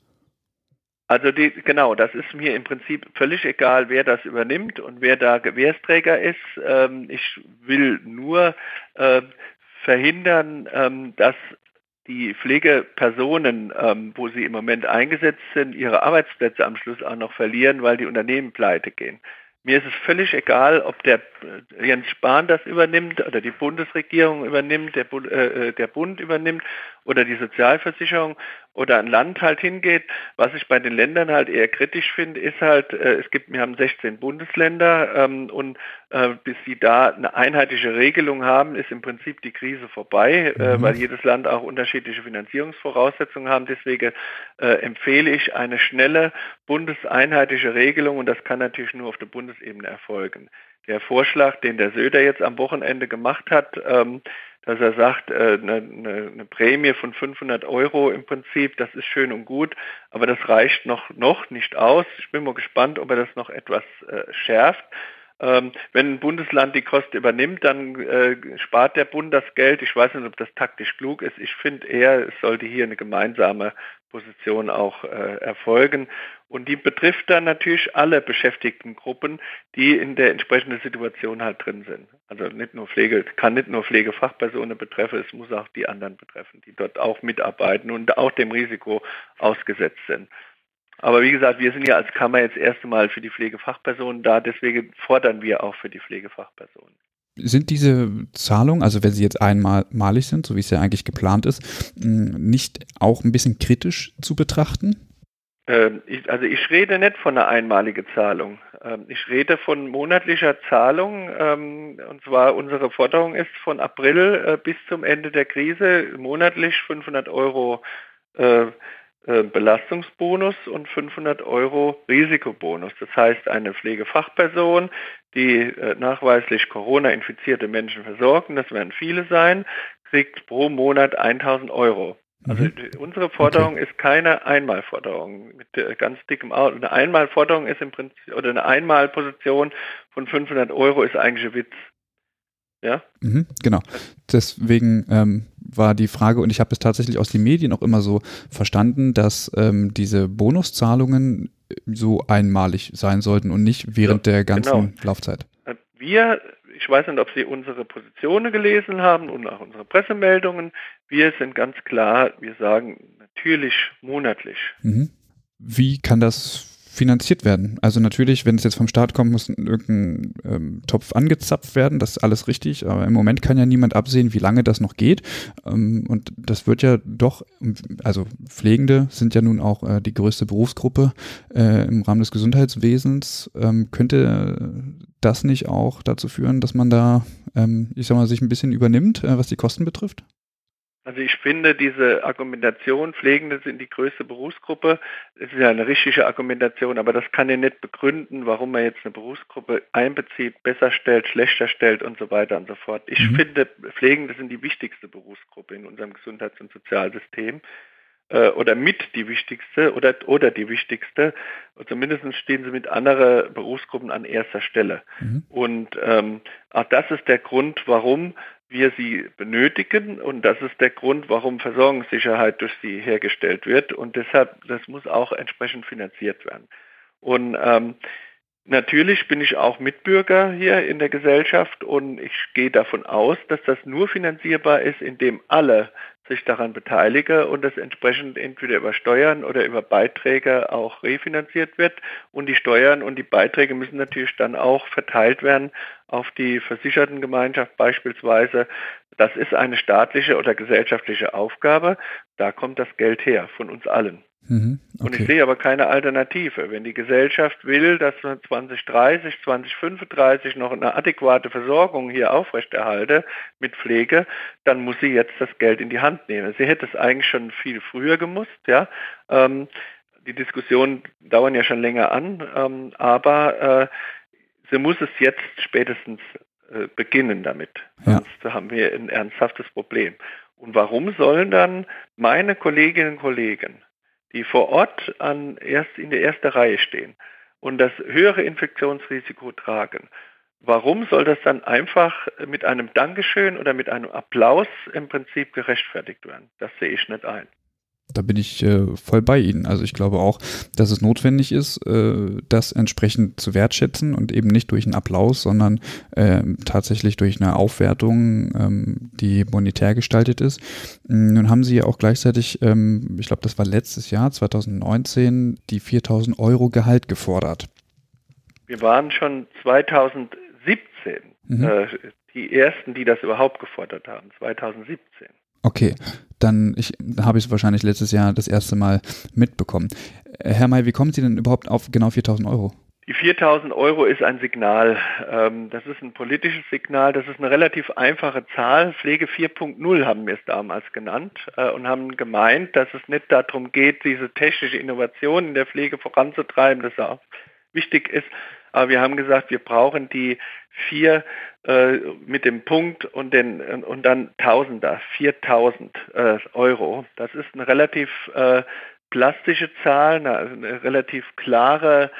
Speaker 2: Also die, genau, das ist mir im Prinzip völlig egal, wer das übernimmt und wer da Gewährsträger ist. Ähm, ich will nur äh, verhindern, ähm, dass die Pflegepersonen, ähm, wo sie im Moment eingesetzt sind, ihre Arbeitsplätze am Schluss auch noch verlieren, weil die Unternehmen pleite gehen. Mir ist es völlig egal, ob der äh, Jens Spahn das übernimmt oder die Bundesregierung übernimmt, der äh, äh, der Bund übernimmt oder die Sozialversicherung oder ein Land halt hingeht. Was ich bei den Ländern halt eher kritisch finde, ist halt, äh, es gibt, wir haben 16 Bundesländer ähm, und äh, bis sie da eine einheitliche Regelung haben, ist im Prinzip die Krise vorbei, äh, mhm. weil jedes Land auch unterschiedliche Finanzierungsvoraussetzungen haben. Deswegen äh, empfehle ich eine schnelle bundeseinheitliche Regelung und das kann natürlich nur auf der Bundesebene erfolgen. Der Vorschlag, den der Söder jetzt am Wochenende gemacht hat, ähm, dass er sagt, äh, eine, eine, Prämie von 500 Euro im Prinzip, das ist schön und gut, aber das reicht noch, noch nicht aus. Ich bin mal gespannt, ob er das noch etwas äh, schärft. Ähm, wenn ein Bundesland die Kosten übernimmt, dann äh, spart der Bund das Geld. Ich weiß nicht, ob das taktisch klug ist. Ich finde eher, es sollte hier eine gemeinsame Position auch äh, erfolgen. Und die betrifft dann natürlich alle beschäftigten Gruppen, die in der entsprechenden Situation halt drin sind. Also nicht nur Pflege, kann nicht nur Pflegefachpersonen betreffen, es muss auch die anderen betreffen, die dort auch mitarbeiten und auch dem Risiko ausgesetzt sind. Aber wie gesagt, wir sind ja als Kammer jetzt erst einmal für die Pflegefachpersonen da, deswegen fordern wir auch für die Pflegefachpersonen.
Speaker 1: Sind diese Zahlungen, also wenn sie jetzt einmalig sind, so wie es ja eigentlich geplant ist, nicht auch ein bisschen kritisch zu betrachten?
Speaker 2: Ähm, ich, also ich rede nicht von einer einmaligen Zahlung. Ähm, ich rede von monatlicher Zahlung. Ähm, und zwar unsere Forderung ist von April äh, bis zum Ende der Krise monatlich 500 Euro äh, äh, Belastungsbonus und 500 Euro Risikobonus. Das heißt, eine Pflegefachperson, die äh, nachweislich Corona-infizierte Menschen versorgen, das werden viele sein, kriegt pro Monat 1000 Euro. Also mhm. unsere Forderung okay. ist keine Einmalforderung mit äh, ganz dickem Auto. Eine Einmalforderung ist im Prinzip, oder eine Einmalposition von 500 Euro ist eigentlich ein Witz.
Speaker 1: Ja? Mhm, genau. Deswegen ähm, war die Frage, und ich habe es tatsächlich aus den Medien auch immer so verstanden, dass ähm, diese Bonuszahlungen so einmalig sein sollten und nicht während ja, der ganzen genau. Laufzeit.
Speaker 2: Äh, wir, ich weiß nicht, ob Sie unsere Positionen gelesen haben und auch unsere Pressemeldungen. Wir sind ganz klar, wir sagen natürlich monatlich.
Speaker 1: Mhm. Wie kann das finanziert werden. Also natürlich, wenn es jetzt vom Staat kommt, muss irgendein ähm, Topf angezapft werden, das ist alles richtig, aber im Moment kann ja niemand absehen, wie lange das noch geht. Ähm, und das wird ja doch, also Pflegende sind ja nun auch äh, die größte Berufsgruppe äh, im Rahmen des Gesundheitswesens. Ähm, könnte das nicht auch dazu führen, dass man da, ähm, ich sag mal, sich ein bisschen übernimmt, äh, was die Kosten betrifft?
Speaker 2: Also ich finde diese Argumentation, Pflegende sind die größte Berufsgruppe, ist ja eine richtige Argumentation, aber das kann ja nicht begründen, warum man jetzt eine Berufsgruppe einbezieht, besser stellt, schlechter stellt und so weiter und so fort. Ich mhm. finde, Pflegende sind die wichtigste Berufsgruppe in unserem Gesundheits- und Sozialsystem äh, oder mit die wichtigste oder, oder die wichtigste. Zumindest stehen sie mit anderen Berufsgruppen an erster Stelle. Mhm. Und ähm, auch das ist der Grund, warum wir sie benötigen und das ist der Grund, warum Versorgungssicherheit durch sie hergestellt wird und deshalb, das muss auch entsprechend finanziert werden. Und ähm, Natürlich bin ich auch Mitbürger hier in der Gesellschaft und ich gehe davon aus, dass das nur finanzierbar ist, indem alle sich daran beteiligen und das entsprechend entweder über Steuern oder über Beiträge auch refinanziert wird. Und die Steuern und die Beiträge müssen natürlich dann auch verteilt werden auf die Versichertengemeinschaft beispielsweise. Das ist eine staatliche oder gesellschaftliche Aufgabe. Da kommt das Geld her von uns allen. Mhm, okay. Und ich sehe aber keine Alternative. Wenn die Gesellschaft will, dass man 2030, 2035 noch eine adäquate Versorgung hier aufrechterhalte mit Pflege, dann muss sie jetzt das Geld in die Hand nehmen. Sie hätte es eigentlich schon viel früher gemusst, ja. Ähm, die Diskussionen dauern ja schon länger an, ähm, aber äh, sie muss es jetzt spätestens äh, beginnen damit. Ja. Sonst haben wir ein ernsthaftes Problem. Und warum sollen dann meine Kolleginnen und Kollegen die vor Ort an erst in der ersten Reihe stehen und das höhere Infektionsrisiko tragen. Warum soll das dann einfach mit einem Dankeschön oder mit einem Applaus im Prinzip gerechtfertigt werden? Das sehe ich nicht ein.
Speaker 1: Da bin ich äh, voll bei Ihnen. Also ich glaube auch, dass es notwendig ist, äh, das entsprechend zu wertschätzen und eben nicht durch einen Applaus, sondern äh, tatsächlich durch eine Aufwertung, ähm, die monetär gestaltet ist. Nun haben Sie ja auch gleichzeitig, ähm, ich glaube, das war letztes Jahr, 2019, die 4000 Euro Gehalt gefordert.
Speaker 2: Wir waren schon 2017 mhm. Äh, die ersten, die das überhaupt gefordert haben, 2017.
Speaker 1: Okay, dann habe ich es wahrscheinlich letztes Jahr das erste Mal mitbekommen. Äh, Herr May, wie kommen Sie denn überhaupt auf genau 4000 Euro?
Speaker 2: Die 4000 Euro ist ein Signal. Ähm, das ist ein politisches Signal. Das ist eine relativ einfache Zahl. Pflege 4.0 haben wir es damals genannt äh, und haben gemeint, dass es nicht darum geht, diese technische Innovation in der Pflege voranzutreiben, das auch wichtig ist. Aber wir haben gesagt, wir brauchen die vier äh, mit dem Punkt und, den, und dann Tausender, 4000 äh, Euro. Das ist eine relativ äh, plastische Zahl, eine, eine relativ klare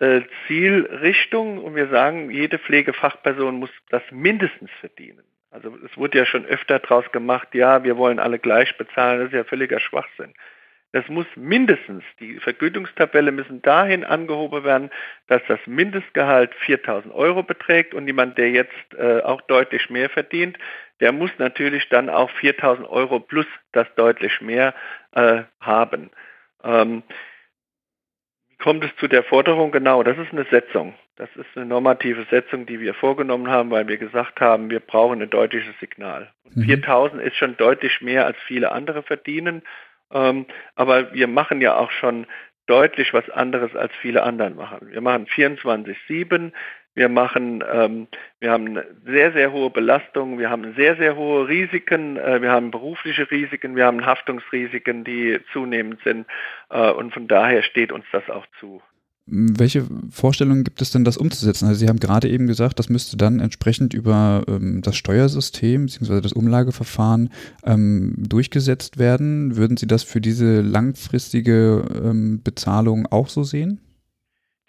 Speaker 2: äh, Zielrichtung und wir sagen, jede Pflegefachperson muss das mindestens verdienen. Also es wurde ja schon öfter daraus gemacht, ja, wir wollen alle gleich bezahlen, das ist ja völliger Schwachsinn. Das muss mindestens, die Vergütungstabelle müssen dahin angehoben werden, dass das Mindestgehalt 4.000 Euro beträgt und jemand, der jetzt äh, auch deutlich mehr verdient, der muss natürlich dann auch 4.000 Euro plus das deutlich mehr äh, haben. Ähm, wie kommt es zu der Forderung? Genau, das ist eine Setzung. Das ist eine normative Setzung, die wir vorgenommen haben, weil wir gesagt haben, wir brauchen ein deutliches Signal. Mhm. 4.000 ist schon deutlich mehr, als viele andere verdienen. Ähm, aber wir machen ja auch schon deutlich was anderes als viele anderen machen. Wir machen 24-7, wir ähm, wir haben sehr, sehr hohe Belastung, wir haben sehr, sehr hohe Risiken, äh, wir haben berufliche Risiken, wir haben Haftungsrisiken, die zunehmend sind. Äh, und von daher steht uns das auch zu.
Speaker 1: Welche Vorstellungen gibt es denn, das umzusetzen? Also Sie haben gerade eben gesagt, das müsste dann entsprechend über ähm, das Steuersystem bzw. das Umlageverfahren ähm, durchgesetzt werden. Würden Sie das für diese langfristige ähm, Bezahlung auch so sehen?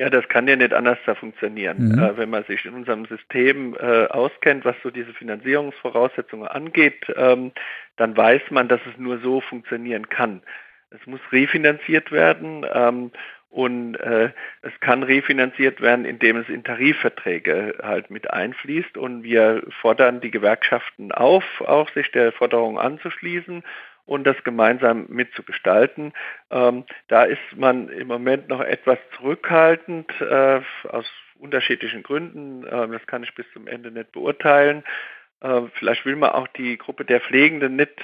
Speaker 2: Ja, das kann ja nicht anders da funktionieren. Mhm. Äh, wenn man sich in unserem System äh, auskennt, was so diese Finanzierungsvoraussetzungen angeht, ähm, dann weiß man, dass es nur so funktionieren kann. Es muss refinanziert werden ähm, und äh, es kann refinanziert werden, indem es in Tarifverträge halt mit einfließt. Und wir fordern die Gewerkschaften auf, auch sich der Forderung anzuschließen und das gemeinsam mitzugestalten. Ähm, da ist man im Moment noch etwas zurückhaltend äh, aus unterschiedlichen Gründen. Äh, das kann ich bis zum Ende nicht beurteilen. Äh, vielleicht will man auch die Gruppe der Pflegenden nicht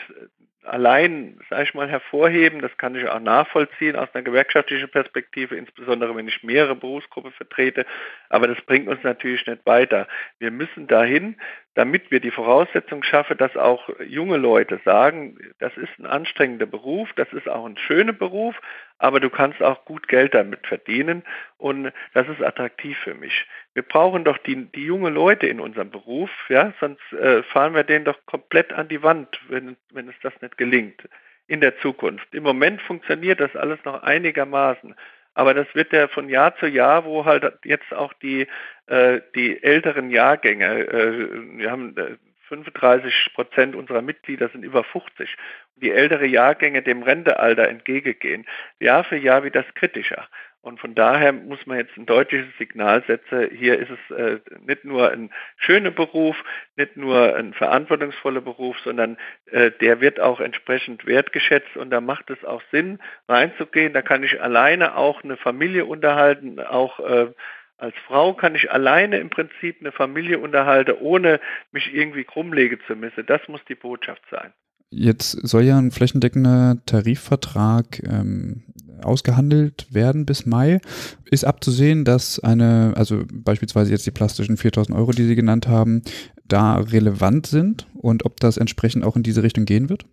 Speaker 2: allein, sage ich mal, hervorheben. Das kann ich auch nachvollziehen aus einer gewerkschaftlichen Perspektive, insbesondere wenn ich mehrere Berufsgruppen vertrete. Aber das bringt uns natürlich nicht weiter. Wir müssen dahin, damit wir die Voraussetzung schaffen, dass auch junge Leute sagen, das ist ein anstrengender Beruf, das ist auch ein schöner Beruf, aber du kannst auch gut Geld damit verdienen und das ist attraktiv für mich. Wir brauchen doch die, die junge Leute in unserem Beruf, ja, sonst äh, fahren wir denen doch komplett an die Wand, wenn, wenn es das nicht gelingt in der Zukunft. Im Moment funktioniert das alles noch einigermaßen. Aber das wird ja von Jahr zu Jahr, wo halt jetzt auch die, äh, die älteren Jahrgänge, äh, wir haben äh, 35 Prozent unserer Mitglieder sind über 50. Die ältere Jahrgänge dem Rentealter entgegengehen. Jahr für Jahr wird das kritischer. Und von daher muss man jetzt ein deutliches Signal setzen. Hier ist es äh, nicht nur ein schöner Beruf, nicht nur ein verantwortungsvoller Beruf, sondern äh, der wird auch entsprechend wertgeschätzt und da macht es auch Sinn, reinzugehen. Da kann ich alleine auch eine Familie unterhalten, auch äh, als Frau kann ich alleine im Prinzip eine Familie unterhalten, ohne mich irgendwie krummlegen zu müssen. Das muss die Botschaft sein.
Speaker 1: Jetzt soll ja ein flächendeckender Tarifvertrag ähm, ausgehandelt werden bis Mai. Ist abzusehen, dass eine, also beispielsweise jetzt die plastischen 4000 Euro, die Sie genannt haben, da relevant sind und ob das entsprechend auch in diese Richtung gehen wird?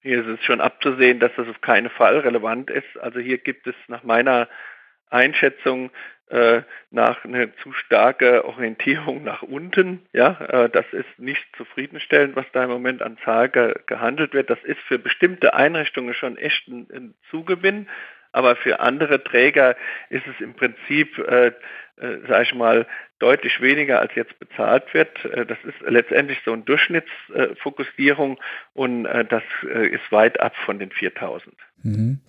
Speaker 2: Hier ist es schon abzusehen, dass das auf keinen Fall relevant ist. Also hier gibt es nach meiner Einschätzung äh, nach einer zu starke Orientierung nach unten. Ja, äh, das ist nicht zufriedenstellend, was da im Moment an Zahl ge gehandelt wird. Das ist für bestimmte Einrichtungen schon echt ein, ein Zugewinn. Aber für andere Träger ist es im Prinzip, äh, äh, sage ich mal, deutlich weniger als jetzt bezahlt wird. Äh, das ist letztendlich so eine Durchschnittsfokussierung und äh, das äh, ist weit ab von den 4000. Mhm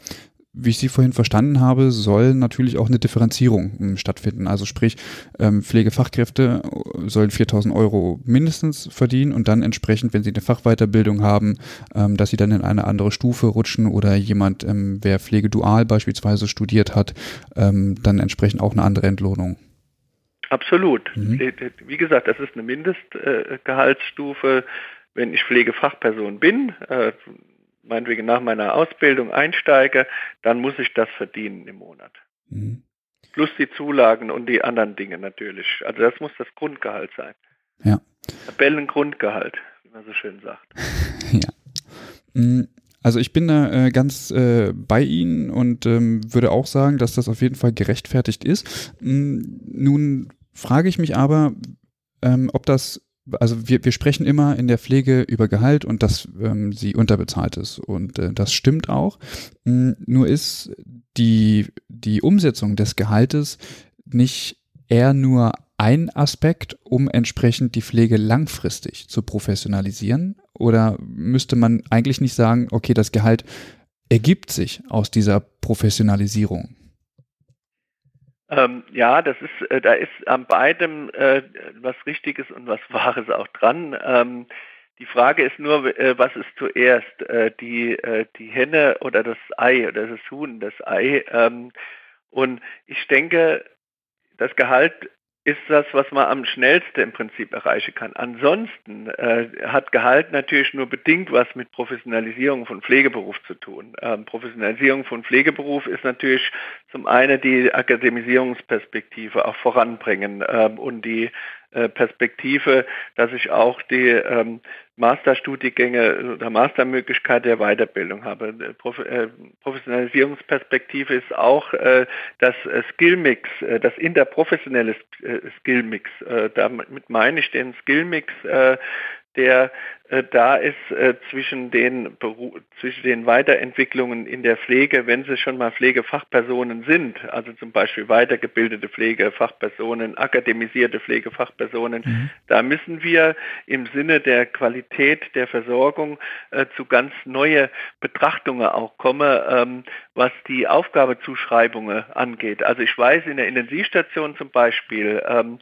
Speaker 1: wie ich Sie vorhin verstanden habe, soll natürlich auch eine Differenzierung ähm, stattfinden. Also sprich, ähm, Pflegefachkräfte äh, sollen 4000 Euro mindestens verdienen und dann entsprechend, wenn sie eine Fachweiterbildung haben, ähm, dass sie dann in eine andere Stufe rutschen oder jemand, wer Pflegedual beispielsweise studiert hat, dann entsprechend auch eine andere Entlohnung.
Speaker 2: Absolut. Mhm. Wie gesagt, das ist eine Mindestgehaltsstufe. Wenn ich Pflegefachperson bin, äh, meinetwegen nach meiner Ausbildung einsteige, dann muss ich das verdienen im Monat. Mhm. Plus die Zulagen und die anderen Dinge natürlich. Also das muss das Grundgehalt sein.
Speaker 1: Ja.
Speaker 2: Tabellengrundgehalt, wie man so schön sagt. *laughs*
Speaker 1: ja. Mhm. Also ich bin da äh, ganz äh, bei Ihnen und ähm, würde auch sagen, dass das auf jeden Fall gerechtfertigt ist. Mhm. Nun frage ich mich aber, ähm, ob das also wir, wir sprechen immer in der Pflege über Gehalt und dass ähm, sie unterbezahlt ist. Und äh, das stimmt auch. Mhm, nur ist die, die Umsetzung des Gehaltes nicht eher nur ein Aspekt, um entsprechend die Pflege langfristig zu professionalisieren? Oder müsste man eigentlich nicht sagen, okay, das Gehalt ergibt sich aus dieser Professionalisierung?
Speaker 2: Ähm, ja, das ist, äh, da ist an beidem äh, was Richtiges und was Wahres auch dran. Ähm, die Frage ist nur, äh, was ist zuerst, äh, die, äh, die Henne oder das Ei oder das Huhn, das Ei. Ähm, und ich denke, das Gehalt ist das, was man am schnellsten im Prinzip erreichen kann. Ansonsten äh, hat Gehalt natürlich nur bedingt was mit Professionalisierung von Pflegeberuf zu tun. Ähm, Professionalisierung von Pflegeberuf ist natürlich zum einen die Akademisierungsperspektive auch voranbringen ähm, und die Perspektive, dass ich auch die ähm, Masterstudiengänge oder Mastermöglichkeit der Weiterbildung habe. Äh, Professionalisierungsperspektive ist auch äh, das Skillmix, das interprofessionelle Skillmix. Damit meine ich den Skillmix der äh, da ist äh, zwischen, den zwischen den Weiterentwicklungen in der Pflege, wenn sie schon mal Pflegefachpersonen sind, also zum Beispiel weitergebildete Pflegefachpersonen, akademisierte Pflegefachpersonen, mhm. da müssen wir im Sinne der Qualität der Versorgung äh, zu ganz neue Betrachtungen auch kommen, ähm, was die Aufgabezuschreibungen angeht. Also ich weiß in der Intensivstation zum Beispiel, ähm,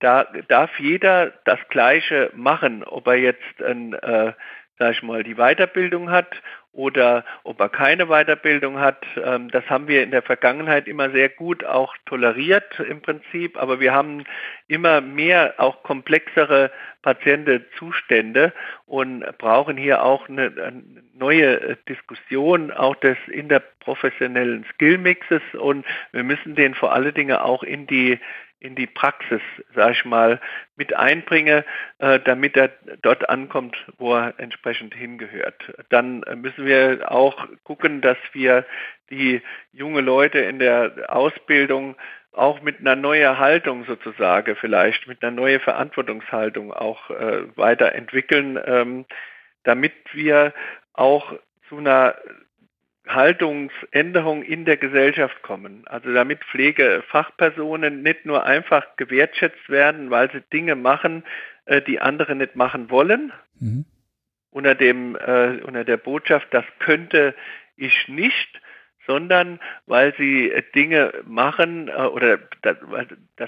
Speaker 2: da darf jeder das Gleiche machen, ob er jetzt ein, äh, sag ich mal, die Weiterbildung hat oder ob er keine Weiterbildung hat. Ähm, das haben wir in der Vergangenheit immer sehr gut auch toleriert im Prinzip, aber wir haben immer mehr auch komplexere Patientenzustände und brauchen hier auch eine, eine neue Diskussion auch des interprofessionellen Skillmixes und wir müssen den vor allen Dingen auch in die in die Praxis, sage ich mal, mit einbringe, äh, damit er dort ankommt, wo er entsprechend hingehört. Dann müssen wir auch gucken, dass wir die junge Leute in der Ausbildung auch mit einer neuen Haltung sozusagen vielleicht, mit einer neuen Verantwortungshaltung auch äh, weiterentwickeln, ähm, damit wir auch zu einer Haltungsänderung in der Gesellschaft kommen. Also damit Pflegefachpersonen nicht nur einfach gewertschätzt werden, weil sie Dinge machen, äh, die andere nicht machen wollen, mhm. unter, dem, äh, unter der Botschaft, das könnte ich nicht, sondern weil sie äh, Dinge machen äh, oder dass,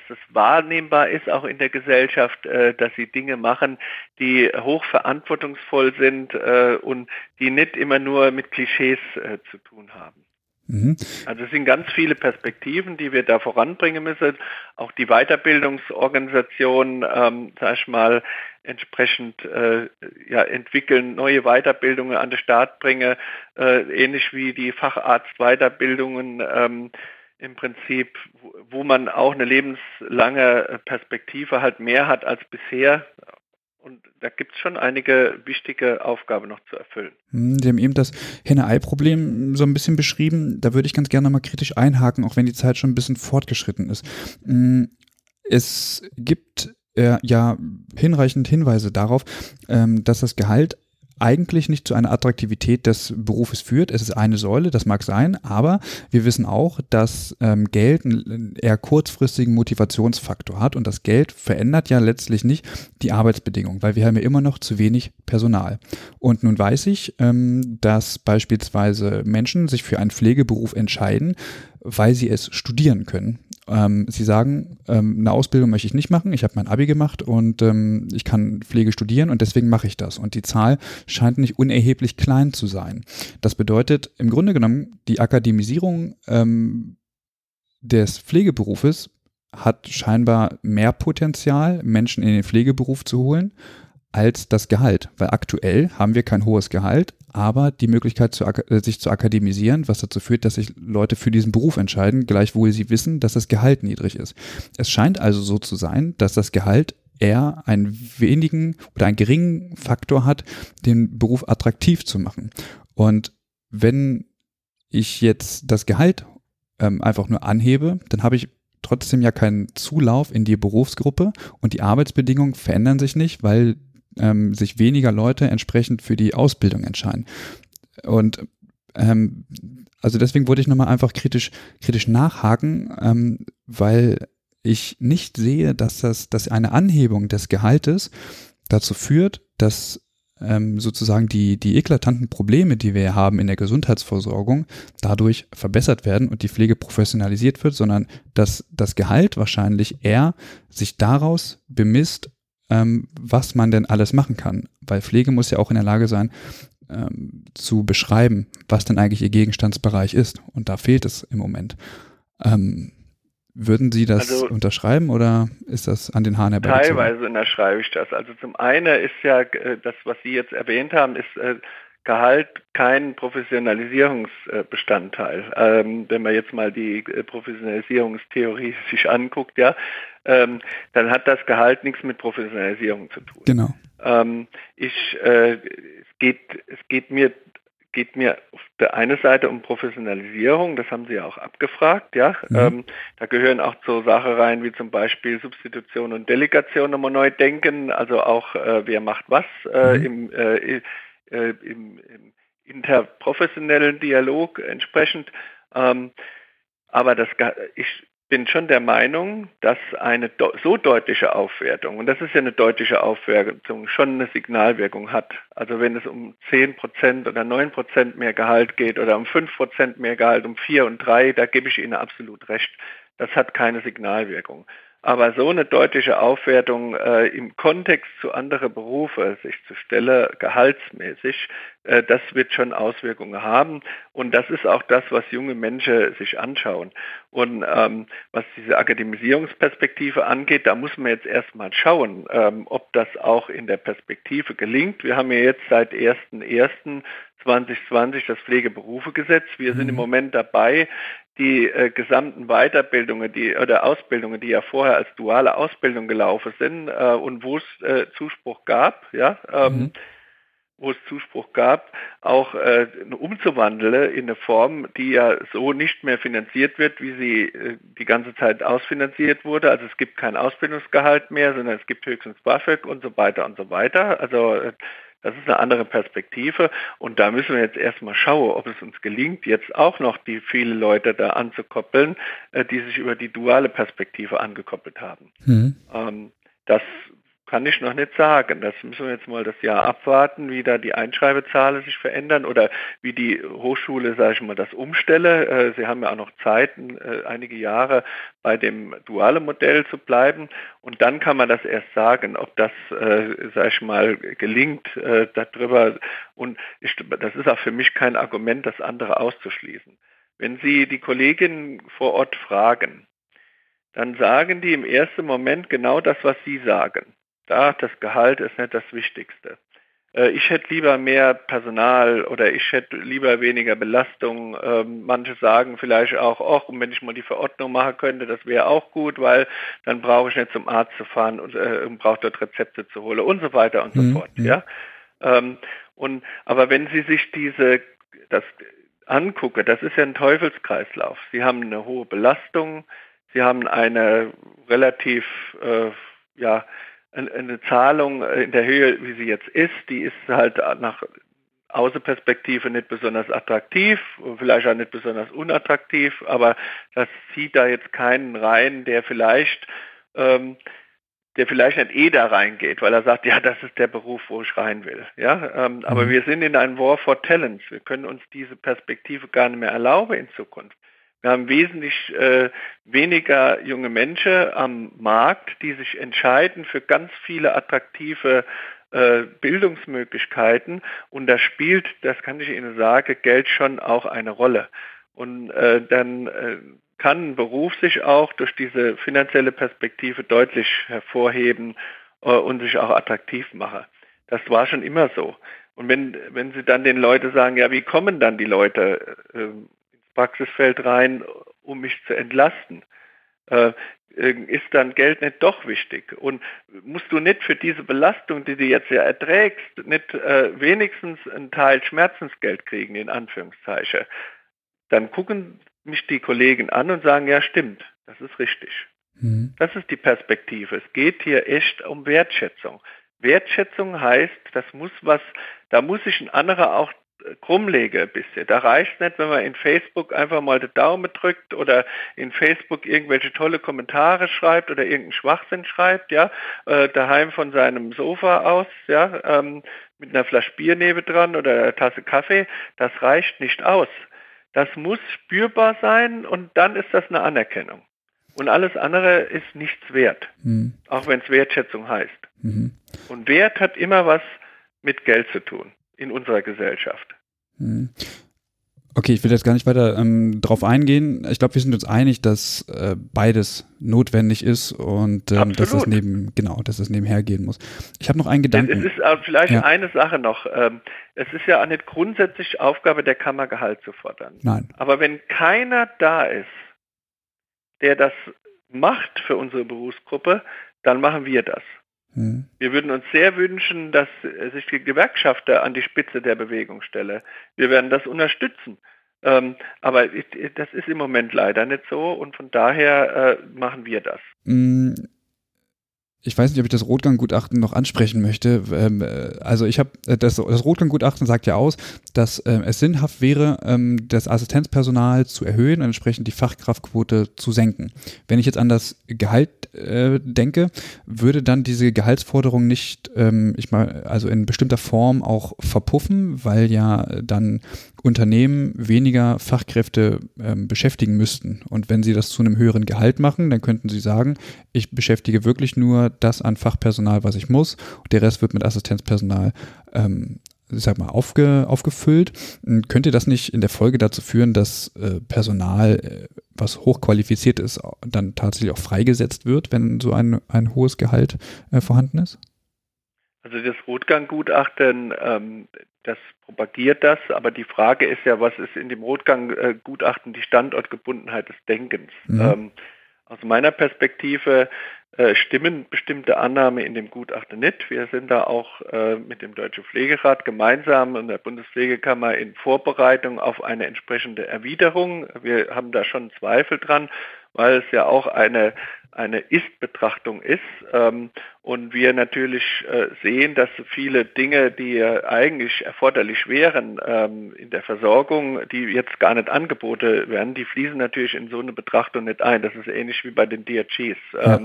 Speaker 2: es wahrnehmbar ist auch in der Gesellschaft, äh, dass sie Dinge machen, die hochverantwortungsvoll sind und die nicht immer nur mit Klischees zu tun haben. Mhm. Also es sind ganz viele Perspektiven, die wir da voranbringen müssen. Auch die Weiterbildungsorganisation, ähm, sag ich mal, entsprechend äh, ja, entwickeln, neue Weiterbildungen an den Start bringen, äh, ähnlich wie die Facharztweiterbildungen ähm, im Prinzip, wo man auch eine lebenslange Perspektive halt mehr hat als bisher. Und da gibt es schon einige wichtige Aufgaben noch zu erfüllen.
Speaker 1: Hm, Sie haben eben das Henne-Ei-Problem so ein bisschen beschrieben. Da würde ich ganz gerne mal kritisch einhaken, auch wenn die Zeit schon ein bisschen fortgeschritten ist. Hm, es gibt äh, ja hinreichend Hinweise darauf, ähm, dass das Gehalt eigentlich nicht zu einer Attraktivität des Berufes führt. Es ist eine Säule, das mag sein, aber wir wissen auch, dass ähm, Geld einen eher kurzfristigen Motivationsfaktor hat und das Geld verändert ja letztlich nicht die Arbeitsbedingungen, weil wir haben ja immer noch zu wenig Personal. Und nun weiß ich, ähm, dass beispielsweise Menschen sich für einen Pflegeberuf entscheiden, weil sie es studieren können ähm, sie sagen, ähm, eine Ausbildung möchte ich nicht machen, ich habe mein Abi gemacht und ähm, ich kann Pflege studieren und deswegen mache ich das. Und die Zahl scheint nicht unerheblich klein zu sein. Das bedeutet im Grunde genommen, die Akademisierung ähm, des Pflegeberufes hat scheinbar mehr Potenzial, Menschen in den Pflegeberuf zu holen, als das Gehalt. Weil aktuell haben wir kein hohes Gehalt, aber die Möglichkeit, zu, äh, sich zu akademisieren, was dazu führt, dass sich Leute für diesen Beruf entscheiden, gleichwohl sie wissen, dass das Gehalt niedrig ist. Es scheint also so zu sein, dass das Gehalt eher einen wenigen oder einen geringen Faktor hat, den Beruf attraktiv zu machen. Und wenn ich jetzt das Gehalt ähm, einfach nur anhebe, dann habe ich trotzdem ja keinen Zulauf in die Berufsgruppe und die Arbeitsbedingungen verändern sich nicht, weil ähm, sich weniger Leute entsprechend für die Ausbildung entscheiden. Und ähm, also deswegen wollte ich nochmal einfach kritisch, kritisch nachhaken, ähm, weil ich nicht sehe, dass das, dass eine Anhebung des Gehaltes dazu führt, dass ähm, sozusagen die, die eklatanten Probleme, die wir haben in der Gesundheitsversorgung, dadurch verbessert werden und die Pflege professionalisiert wird, sondern dass das Gehalt wahrscheinlich eher sich daraus bemisst, ähm, was man denn alles machen kann. Weil Pflege muss ja auch in der Lage sein, ähm, zu beschreiben, was denn eigentlich ihr Gegenstandsbereich ist. Und da fehlt es im Moment. Ähm, würden Sie das also, unterschreiben oder ist das an den Haaren
Speaker 2: herbeigezogen? Teilweise unterschreibe ich das. Also zum einen ist ja äh, das, was Sie jetzt erwähnt haben, ist äh, Gehalt kein Professionalisierungsbestandteil. Ähm, wenn man jetzt mal die äh, Professionalisierungstheorie *laughs* sich anguckt, ja, ähm, dann hat das Gehalt nichts mit Professionalisierung zu tun.
Speaker 1: Genau.
Speaker 2: Ähm, ich, äh, es, geht, es geht mir geht mir auf der einen Seite um Professionalisierung, das haben Sie ja auch abgefragt, ja. Mhm. Ähm, da gehören auch so Sachen rein wie zum Beispiel Substitution und Delegation nochmal neu denken, also auch äh, wer macht was äh, mhm. im, äh, äh im, im, interprofessionellen Dialog entsprechend. Ähm, aber das, ich bin schon der Meinung, dass eine so deutliche Aufwertung, und das ist ja eine deutliche Aufwertung, schon eine Signalwirkung hat. Also wenn es um 10% oder 9% mehr Gehalt geht oder um 5% mehr Gehalt, um 4 und 3, da gebe ich Ihnen absolut recht. Das hat keine Signalwirkung. Aber so eine deutliche Aufwertung äh, im Kontext zu anderen Berufen sich zu stellen, gehaltsmäßig, äh, das wird schon Auswirkungen haben. Und das ist auch das, was junge Menschen sich anschauen. Und ähm, was diese Akademisierungsperspektive angeht, da muss man jetzt erstmal schauen, ähm, ob das auch in der Perspektive gelingt. Wir haben ja jetzt seit 1.1.2020 das Pflegeberufegesetz. Wir sind im mhm. Moment dabei, die äh, gesamten Weiterbildungen die, oder Ausbildungen, die ja vorher als duale Ausbildung gelaufen sind äh, und wo es äh, Zuspruch gab, ja, ähm, mhm. wo es Zuspruch gab, auch äh, umzuwandeln in eine Form, die ja so nicht mehr finanziert wird, wie sie äh, die ganze Zeit ausfinanziert wurde. Also es gibt kein Ausbildungsgehalt mehr, sondern es gibt höchstens BAföG und so weiter und so weiter. Also äh, das ist eine andere Perspektive und da müssen wir jetzt erstmal schauen, ob es uns gelingt, jetzt auch noch die viele Leute da anzukoppeln, äh, die sich über die duale Perspektive angekoppelt haben. Mhm. Ähm, das kann ich noch nicht sagen. Das müssen wir jetzt mal das Jahr abwarten, wie da die Einschreibezahlen sich verändern oder wie die Hochschule, sage ich mal, das umstelle. Äh, Sie haben ja auch noch Zeit, äh, einige Jahre bei dem dualen Modell zu bleiben. Und dann kann man das erst sagen, ob das, äh, sage ich mal, gelingt darüber. Und ich, das ist auch für mich kein Argument, das andere auszuschließen. Wenn Sie die Kolleginnen vor Ort fragen, dann sagen die im ersten Moment genau das, was Sie sagen. Da, das Gehalt ist nicht das Wichtigste. Äh, ich hätte lieber mehr Personal oder ich hätte lieber weniger Belastung. Ähm, manche sagen vielleicht auch, und wenn ich mal die Verordnung machen könnte, das wäre auch gut, weil dann brauche ich nicht zum Arzt zu fahren und äh, brauche dort Rezepte zu holen und so weiter und so mhm. fort. Ja? Ähm, und, aber wenn Sie sich diese, das angucken, das ist ja ein Teufelskreislauf. Sie haben eine hohe Belastung, Sie haben eine relativ, äh, ja, eine Zahlung in der Höhe, wie sie jetzt ist, die ist halt nach Außenperspektive nicht besonders attraktiv, vielleicht auch nicht besonders unattraktiv, aber das zieht da jetzt keinen rein, der vielleicht, ähm, der vielleicht nicht eh da reingeht, weil er sagt, ja, das ist der Beruf, wo ich rein will. Ja, ähm, aber mhm. wir sind in einem War for Talents. Wir können uns diese Perspektive gar nicht mehr erlauben in Zukunft. Wir haben wesentlich äh, weniger junge Menschen am Markt, die sich entscheiden für ganz viele attraktive äh, Bildungsmöglichkeiten. Und da spielt, das kann ich Ihnen sagen, Geld schon auch eine Rolle. Und äh, dann äh, kann ein Beruf sich auch durch diese finanzielle Perspektive deutlich hervorheben äh, und sich auch attraktiv machen. Das war schon immer so. Und wenn, wenn Sie dann den Leuten sagen, ja, wie kommen dann die Leute äh, Praxisfeld rein, um mich zu entlasten. Äh, ist dann Geld nicht doch wichtig? Und musst du nicht für diese Belastung, die du jetzt ja erträgst, nicht äh, wenigstens einen Teil Schmerzensgeld kriegen, in Anführungszeichen? Dann gucken mich die Kollegen an und sagen, ja stimmt, das ist richtig. Mhm. Das ist die Perspektive. Es geht hier echt um Wertschätzung. Wertschätzung heißt, das muss was, da muss sich ein anderer auch krumm lege ein bisschen. Da reicht nicht, wenn man in Facebook einfach mal den Daumen drückt oder in Facebook irgendwelche tolle Kommentare schreibt oder irgendeinen Schwachsinn schreibt, ja, äh, daheim von seinem Sofa aus, ja, ähm, mit einer Flasche Bier neben dran oder einer Tasse Kaffee, das reicht nicht aus. Das muss spürbar sein und dann ist das eine Anerkennung. Und alles andere ist nichts wert, mhm. auch wenn es Wertschätzung heißt. Mhm. Und Wert hat immer was mit Geld zu tun in unserer Gesellschaft. Hm.
Speaker 1: Okay, ich will jetzt gar nicht weiter ähm, drauf eingehen. Ich glaube, wir sind uns einig, dass äh, beides notwendig ist und ähm, dass es neben genau, dass es nebenher gehen muss. Ich habe noch einen Gedanken.
Speaker 2: Es ist äh, vielleicht ja. eine Sache noch. Ähm, es ist ja nicht grundsätzlich Aufgabe der Kammer, Gehalt zu fordern.
Speaker 1: Nein.
Speaker 2: Aber wenn keiner da ist, der das macht für unsere Berufsgruppe, dann machen wir das. Mhm. Wir würden uns sehr wünschen, dass sich die Gewerkschafter an die Spitze der Bewegung stelle. Wir werden das unterstützen. Ähm, aber das ist im Moment leider nicht so und von daher äh, machen wir das.
Speaker 1: Mhm ich weiß nicht, ob ich das Rotgang-Gutachten noch ansprechen möchte. Ähm, äh, also ich habe äh, das, das Rotgang-Gutachten sagt ja aus, dass ähm, es sinnhaft wäre, ähm, das Assistenzpersonal zu erhöhen und entsprechend die Fachkraftquote zu senken. Wenn ich jetzt an das Gehalt äh, denke, würde dann diese Gehaltsforderung nicht, ähm, ich mal, also in bestimmter Form auch verpuffen, weil ja dann Unternehmen weniger Fachkräfte ähm, beschäftigen müssten. Und wenn sie das zu einem höheren Gehalt machen, dann könnten sie sagen, ich beschäftige wirklich nur das an Fachpersonal, was ich muss. Und der Rest wird mit Assistenzpersonal ähm, ich sag mal, aufge, aufgefüllt. Könnte das nicht in der Folge dazu führen, dass äh, Personal, äh, was hochqualifiziert ist, dann tatsächlich auch freigesetzt wird, wenn so ein, ein hohes Gehalt äh, vorhanden ist?
Speaker 2: Also das Rotgang-Gutachten, ähm, das propagiert das, aber die Frage ist ja, was ist in dem Rotgang-Gutachten die Standortgebundenheit des Denkens? Mhm. Ähm, aus meiner Perspektive stimmen bestimmte Annahmen in dem Gutachten nicht. Wir sind da auch äh, mit dem Deutschen Pflegerat gemeinsam und der Bundespflegekammer in Vorbereitung auf eine entsprechende Erwiderung. Wir haben da schon Zweifel dran, weil es ja auch eine eine Ist-Betrachtung ist ähm, und wir natürlich äh, sehen, dass viele Dinge, die eigentlich erforderlich wären ähm, in der Versorgung, die jetzt gar nicht angeboten werden, die fließen natürlich in so eine Betrachtung nicht ein. Das ist ähnlich wie bei den DRGs. Ja.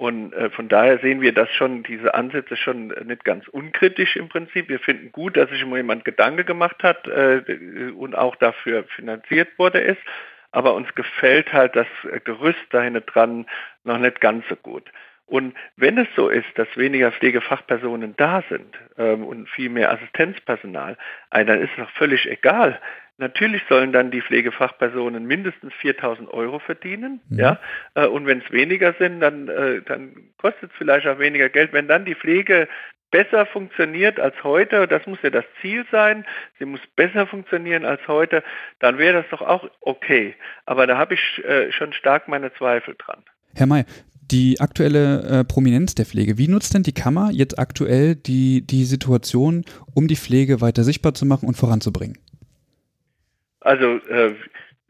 Speaker 2: Und äh, von daher sehen wir das schon, diese Ansätze schon nicht ganz unkritisch im Prinzip. Wir finden gut, dass sich immer jemand Gedanke gemacht hat äh, und auch dafür finanziert wurde ist. Aber uns gefällt halt das Gerüst dahin dran noch nicht ganz so gut. Und wenn es so ist, dass weniger Pflegefachpersonen da sind ähm, und viel mehr Assistenzpersonal, dann ist es doch völlig egal, Natürlich sollen dann die Pflegefachpersonen mindestens 4.000 Euro verdienen, mhm. ja. Äh, und wenn es weniger sind, dann, äh, dann kostet es vielleicht auch weniger Geld. Wenn dann die Pflege besser funktioniert als heute, das muss ja das Ziel sein, sie muss besser funktionieren als heute, dann wäre das doch auch okay. Aber da habe ich äh, schon stark meine Zweifel dran.
Speaker 1: Herr May, die aktuelle äh, Prominenz der Pflege. Wie nutzt denn die Kammer jetzt aktuell die, die Situation, um die Pflege weiter sichtbar zu machen und voranzubringen?
Speaker 2: Also äh,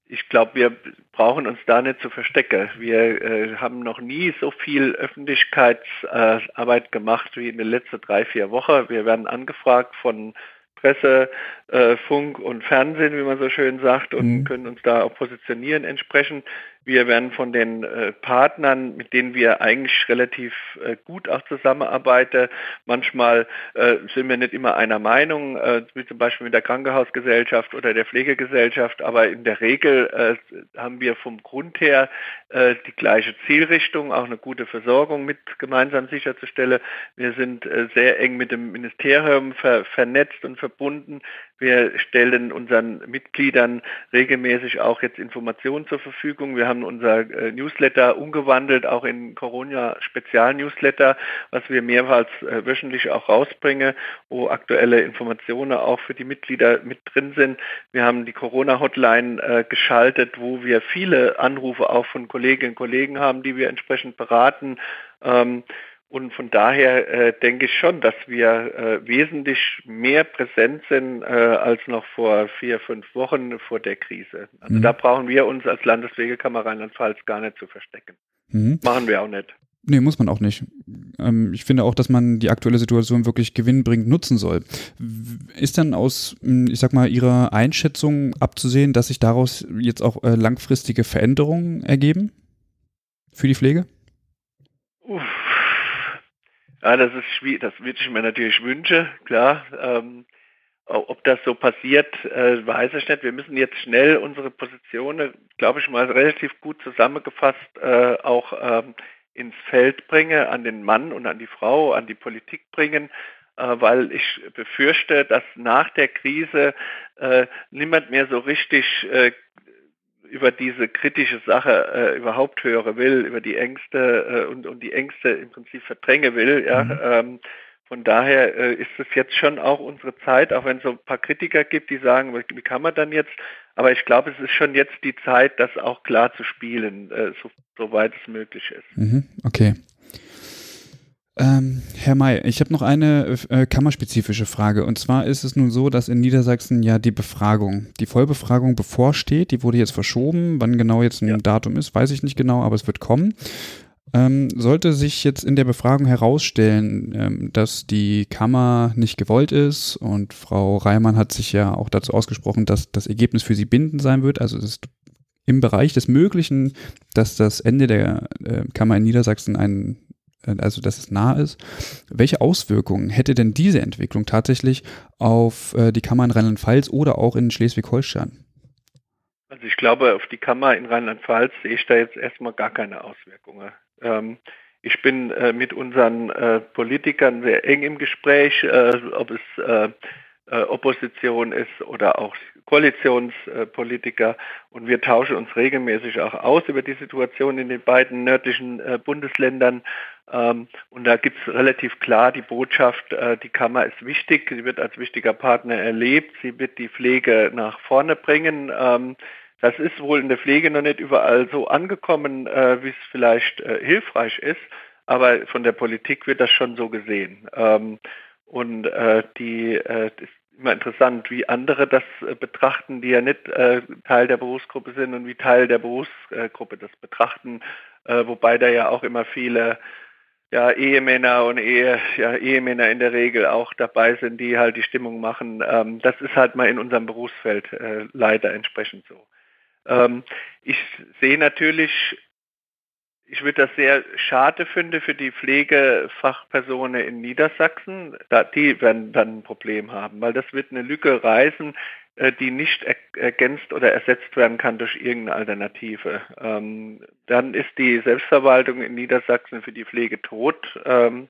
Speaker 2: ich glaube, wir brauchen uns da nicht zu verstecken. Wir äh, haben noch nie so viel Öffentlichkeitsarbeit gemacht wie in den letzten drei, vier Wochen. Wir werden angefragt von Presse, äh, Funk und Fernsehen, wie man so schön sagt, und mhm. können uns da auch positionieren entsprechend. Wir werden von den äh, Partnern, mit denen wir eigentlich relativ äh, gut auch zusammenarbeiten, manchmal äh, sind wir nicht immer einer Meinung, wie zum Beispiel mit der Krankenhausgesellschaft oder der Pflegegesellschaft, aber in der Regel haben wir vom Grund her die gleiche Zielrichtung, auch eine gute Versorgung mit gemeinsam sicherzustellen. Wir sind sehr eng mit dem Ministerium ver vernetzt und verbunden. Wir stellen unseren Mitgliedern regelmäßig auch jetzt Informationen zur Verfügung. Wir haben unser äh, Newsletter umgewandelt, auch in Corona-Spezial-Newsletter, was wir mehrmals äh, wöchentlich auch rausbringen, wo aktuelle Informationen auch für die Mitglieder mit drin sind. Wir haben die Corona-Hotline äh, geschaltet, wo wir viele Anrufe auch von Kolleginnen und Kollegen haben, die wir entsprechend beraten. Ähm, und von daher äh, denke ich schon, dass wir äh, wesentlich mehr präsent sind äh, als noch vor vier, fünf Wochen vor der Krise. Also mhm. da brauchen wir uns als Landeswegekammer Rheinland-Pfalz gar nicht zu verstecken. Mhm. Machen wir auch nicht.
Speaker 1: Nee, muss man auch nicht. Ähm, ich finde auch, dass man die aktuelle Situation wirklich gewinnbringend nutzen soll. Ist dann aus, hm, ich sag mal, Ihrer Einschätzung abzusehen, dass sich daraus jetzt auch äh, langfristige Veränderungen ergeben für die Pflege?
Speaker 2: Uff ja, das ist schwierig, das würde ich mir natürlich wünschen, klar. Ähm, ob das so passiert, äh, weiß ich nicht. Wir müssen jetzt schnell unsere Positionen, glaube ich mal, relativ gut zusammengefasst äh, auch ähm, ins Feld bringen, an den Mann und an die Frau, an die Politik bringen, äh, weil ich befürchte, dass nach der Krise äh, niemand mehr so richtig äh, über diese kritische Sache äh, überhaupt hören will, über die Ängste äh, und, und die Ängste im Prinzip verdrängen will. Ja? Mhm. Ähm, von daher äh, ist es jetzt schon auch unsere Zeit, auch wenn es so ein paar Kritiker gibt, die sagen, wie kann man dann jetzt? Aber ich glaube, es ist schon jetzt die Zeit, das auch klar zu spielen, äh, so, soweit es möglich ist.
Speaker 1: Mhm, okay. Ähm, Herr May, ich habe noch eine äh, kammerspezifische Frage. Und zwar ist es nun so, dass in Niedersachsen ja die Befragung, die Vollbefragung bevorsteht. Die wurde jetzt verschoben. Wann genau jetzt ein ja. Datum ist, weiß ich nicht genau, aber es wird kommen. Ähm, sollte sich jetzt in der Befragung herausstellen, ähm, dass die Kammer nicht gewollt ist und Frau Reimann hat sich ja auch dazu ausgesprochen, dass das Ergebnis für sie bindend sein wird, also es ist im Bereich des Möglichen, dass das Ende der äh, Kammer in Niedersachsen ein also dass es nah ist. Welche Auswirkungen hätte denn diese Entwicklung tatsächlich auf äh, die Kammer in Rheinland-Pfalz oder auch in Schleswig-Holstein?
Speaker 2: Also ich glaube, auf die Kammer in Rheinland-Pfalz sehe ich da jetzt erstmal gar keine Auswirkungen. Ähm, ich bin äh, mit unseren äh, Politikern sehr eng im Gespräch, äh, ob es äh, Opposition ist oder auch Koalitionspolitiker und wir tauschen uns regelmäßig auch aus über die Situation in den beiden nördlichen Bundesländern ähm, und da gibt es relativ klar die Botschaft, äh, die Kammer ist wichtig, sie wird als wichtiger Partner erlebt, sie wird die Pflege nach vorne bringen. Ähm, das ist wohl in der Pflege noch nicht überall so angekommen, äh, wie es vielleicht äh, hilfreich ist, aber von der Politik wird das schon so gesehen. Ähm, und die das ist immer interessant, wie andere das betrachten, die ja nicht Teil der Berufsgruppe sind und wie Teil der Berufsgruppe das betrachten, wobei da ja auch immer viele ja, Ehemänner und Ehe, ja, Ehemänner in der Regel auch dabei sind, die halt die Stimmung machen. Ähm, das ist halt mal in unserem Berufsfeld äh, leider entsprechend so. Ähm, ich sehe natürlich ich würde das sehr schade finden für die Pflegefachpersonen in Niedersachsen. Die werden dann ein Problem haben, weil das wird eine Lücke reißen, äh, die nicht ergänzt oder ersetzt werden kann durch irgendeine Alternative. Ähm, dann ist die Selbstverwaltung in Niedersachsen für die Pflege tot ähm,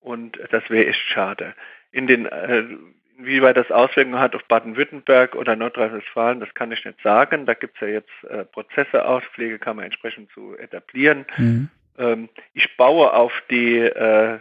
Speaker 2: und das wäre echt schade. In den äh, wie weit das Auswirkungen hat auf Baden-Württemberg oder Nordrhein-Westfalen, das kann ich nicht sagen. Da gibt es ja jetzt äh, Prozesse aus, Pflegekammer entsprechend zu etablieren. Mhm. Ähm, ich baue auf die äh,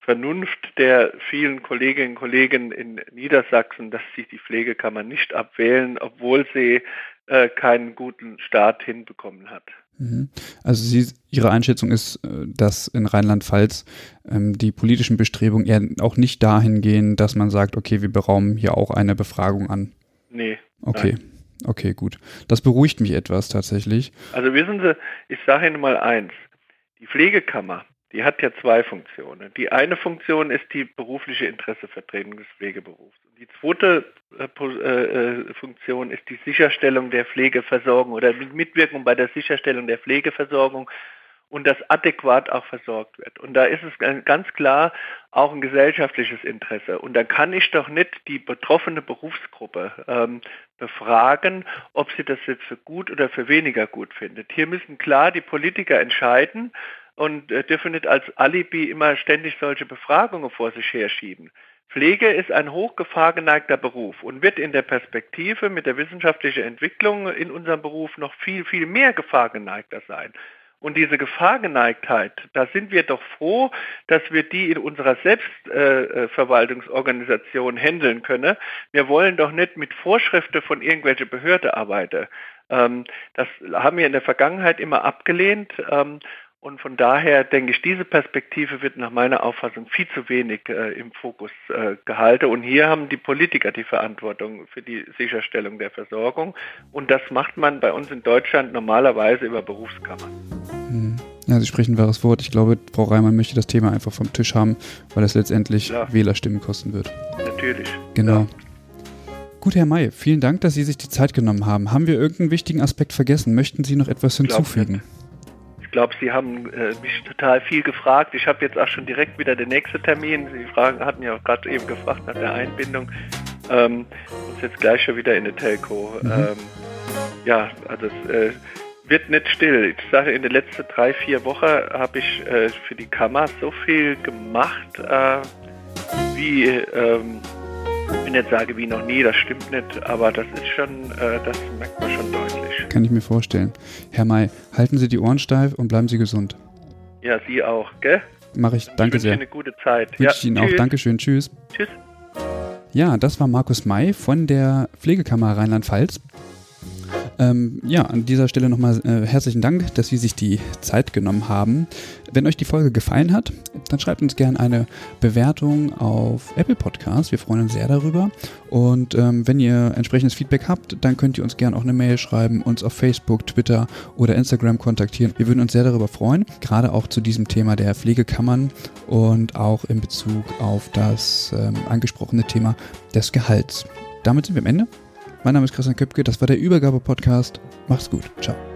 Speaker 2: Vernunft der vielen Kolleginnen und Kollegen in Niedersachsen, dass sich die Pflegekammer nicht abwählen, obwohl sie äh, keinen guten Start hinbekommen hat.
Speaker 1: Mhm. Also Sie, Ihre Einschätzung ist, äh, dass in Rheinland-Pfalz ähm, die politischen Bestrebungen eher auch nicht dahin gehen, dass man sagt, okay, wir beraumen hier auch eine Befragung an.
Speaker 2: Nee.
Speaker 1: Okay. Nein. Okay, gut. Das beruhigt mich etwas tatsächlich.
Speaker 2: Also wissen Sie, ich sage Ihnen mal eins. Die Pflegekammer die hat ja zwei Funktionen. Die eine Funktion ist die berufliche Interessevertretung des Pflegeberufs. Die zweite äh, äh, Funktion ist die Sicherstellung der Pflegeversorgung oder die Mitwirkung bei der Sicherstellung der Pflegeversorgung und dass adäquat auch versorgt wird. Und da ist es ganz klar auch ein gesellschaftliches Interesse. Und da kann ich doch nicht die betroffene Berufsgruppe ähm, befragen, ob sie das jetzt für gut oder für weniger gut findet. Hier müssen klar die Politiker entscheiden, und äh, dürfen nicht als Alibi immer ständig solche Befragungen vor sich herschieben. Pflege ist ein hochgefahrgeneigter Beruf und wird in der Perspektive mit der wissenschaftlichen Entwicklung in unserem Beruf noch viel, viel mehr gefahrgeneigter sein. Und diese Gefahrgeneigtheit, da sind wir doch froh, dass wir die in unserer Selbstverwaltungsorganisation äh, handeln können. Wir wollen doch nicht mit Vorschriften von irgendwelchen Behörden arbeiten. Ähm, das haben wir in der Vergangenheit immer abgelehnt. Ähm, und von daher denke ich, diese Perspektive wird nach meiner Auffassung viel zu wenig äh, im Fokus äh, gehalten. Und hier haben die Politiker die Verantwortung für die Sicherstellung der Versorgung. Und das macht man bei uns in Deutschland normalerweise über Berufskammern.
Speaker 1: Hm. Ja, Sie sprechen ein wahres Wort. Ich glaube, Frau Reimann möchte das Thema einfach vom Tisch haben, weil es letztendlich ja. Wählerstimmen kosten wird.
Speaker 2: Natürlich.
Speaker 1: Genau. Ja. Gut, Herr May, vielen Dank, dass Sie sich die Zeit genommen haben. Haben wir irgendeinen wichtigen Aspekt vergessen? Möchten Sie noch etwas hinzufügen?
Speaker 2: Glaube, Sie haben äh, mich total viel gefragt. Ich habe jetzt auch schon direkt wieder den nächsten Termin. Sie fragen, hatten ja auch gerade eben gefragt nach der Einbindung. Ähm, muss jetzt gleich schon wieder in der Telco. Mhm. Ähm, ja, also es äh, wird nicht still. Ich sage, in den letzten drei, vier Wochen habe ich äh, für die Kammer so viel gemacht, äh, wie ähm, ich will nicht sagen wie noch nie, das stimmt nicht, aber das ist schon, äh, das merkt man schon deutlich.
Speaker 1: Kann ich mir vorstellen. Herr May, halten Sie die Ohren steif und bleiben Sie gesund.
Speaker 2: Ja, Sie auch, gell?
Speaker 1: Mache ich, danke ich sehr.
Speaker 2: eine gute Zeit.
Speaker 1: Wünsche ja, ich Ihnen tschüss. auch. Dankeschön, tschüss.
Speaker 2: Tschüss.
Speaker 1: Ja, das war Markus May von der Pflegekammer Rheinland-Pfalz. Ähm, ja, an dieser Stelle nochmal äh, herzlichen Dank, dass Sie sich die Zeit genommen haben. Wenn euch die Folge gefallen hat, dann schreibt uns gerne eine Bewertung auf Apple Podcasts. Wir freuen uns sehr darüber. Und ähm, wenn ihr entsprechendes Feedback habt, dann könnt ihr uns gerne auch eine Mail schreiben, uns auf Facebook, Twitter oder Instagram kontaktieren. Wir würden uns sehr darüber freuen, gerade auch zu diesem Thema der Pflegekammern und auch in Bezug auf das ähm, angesprochene Thema des Gehalts. Damit sind wir am Ende. Mein Name ist Christian Köpke, das war der Übergabe-Podcast. Macht's gut. Ciao.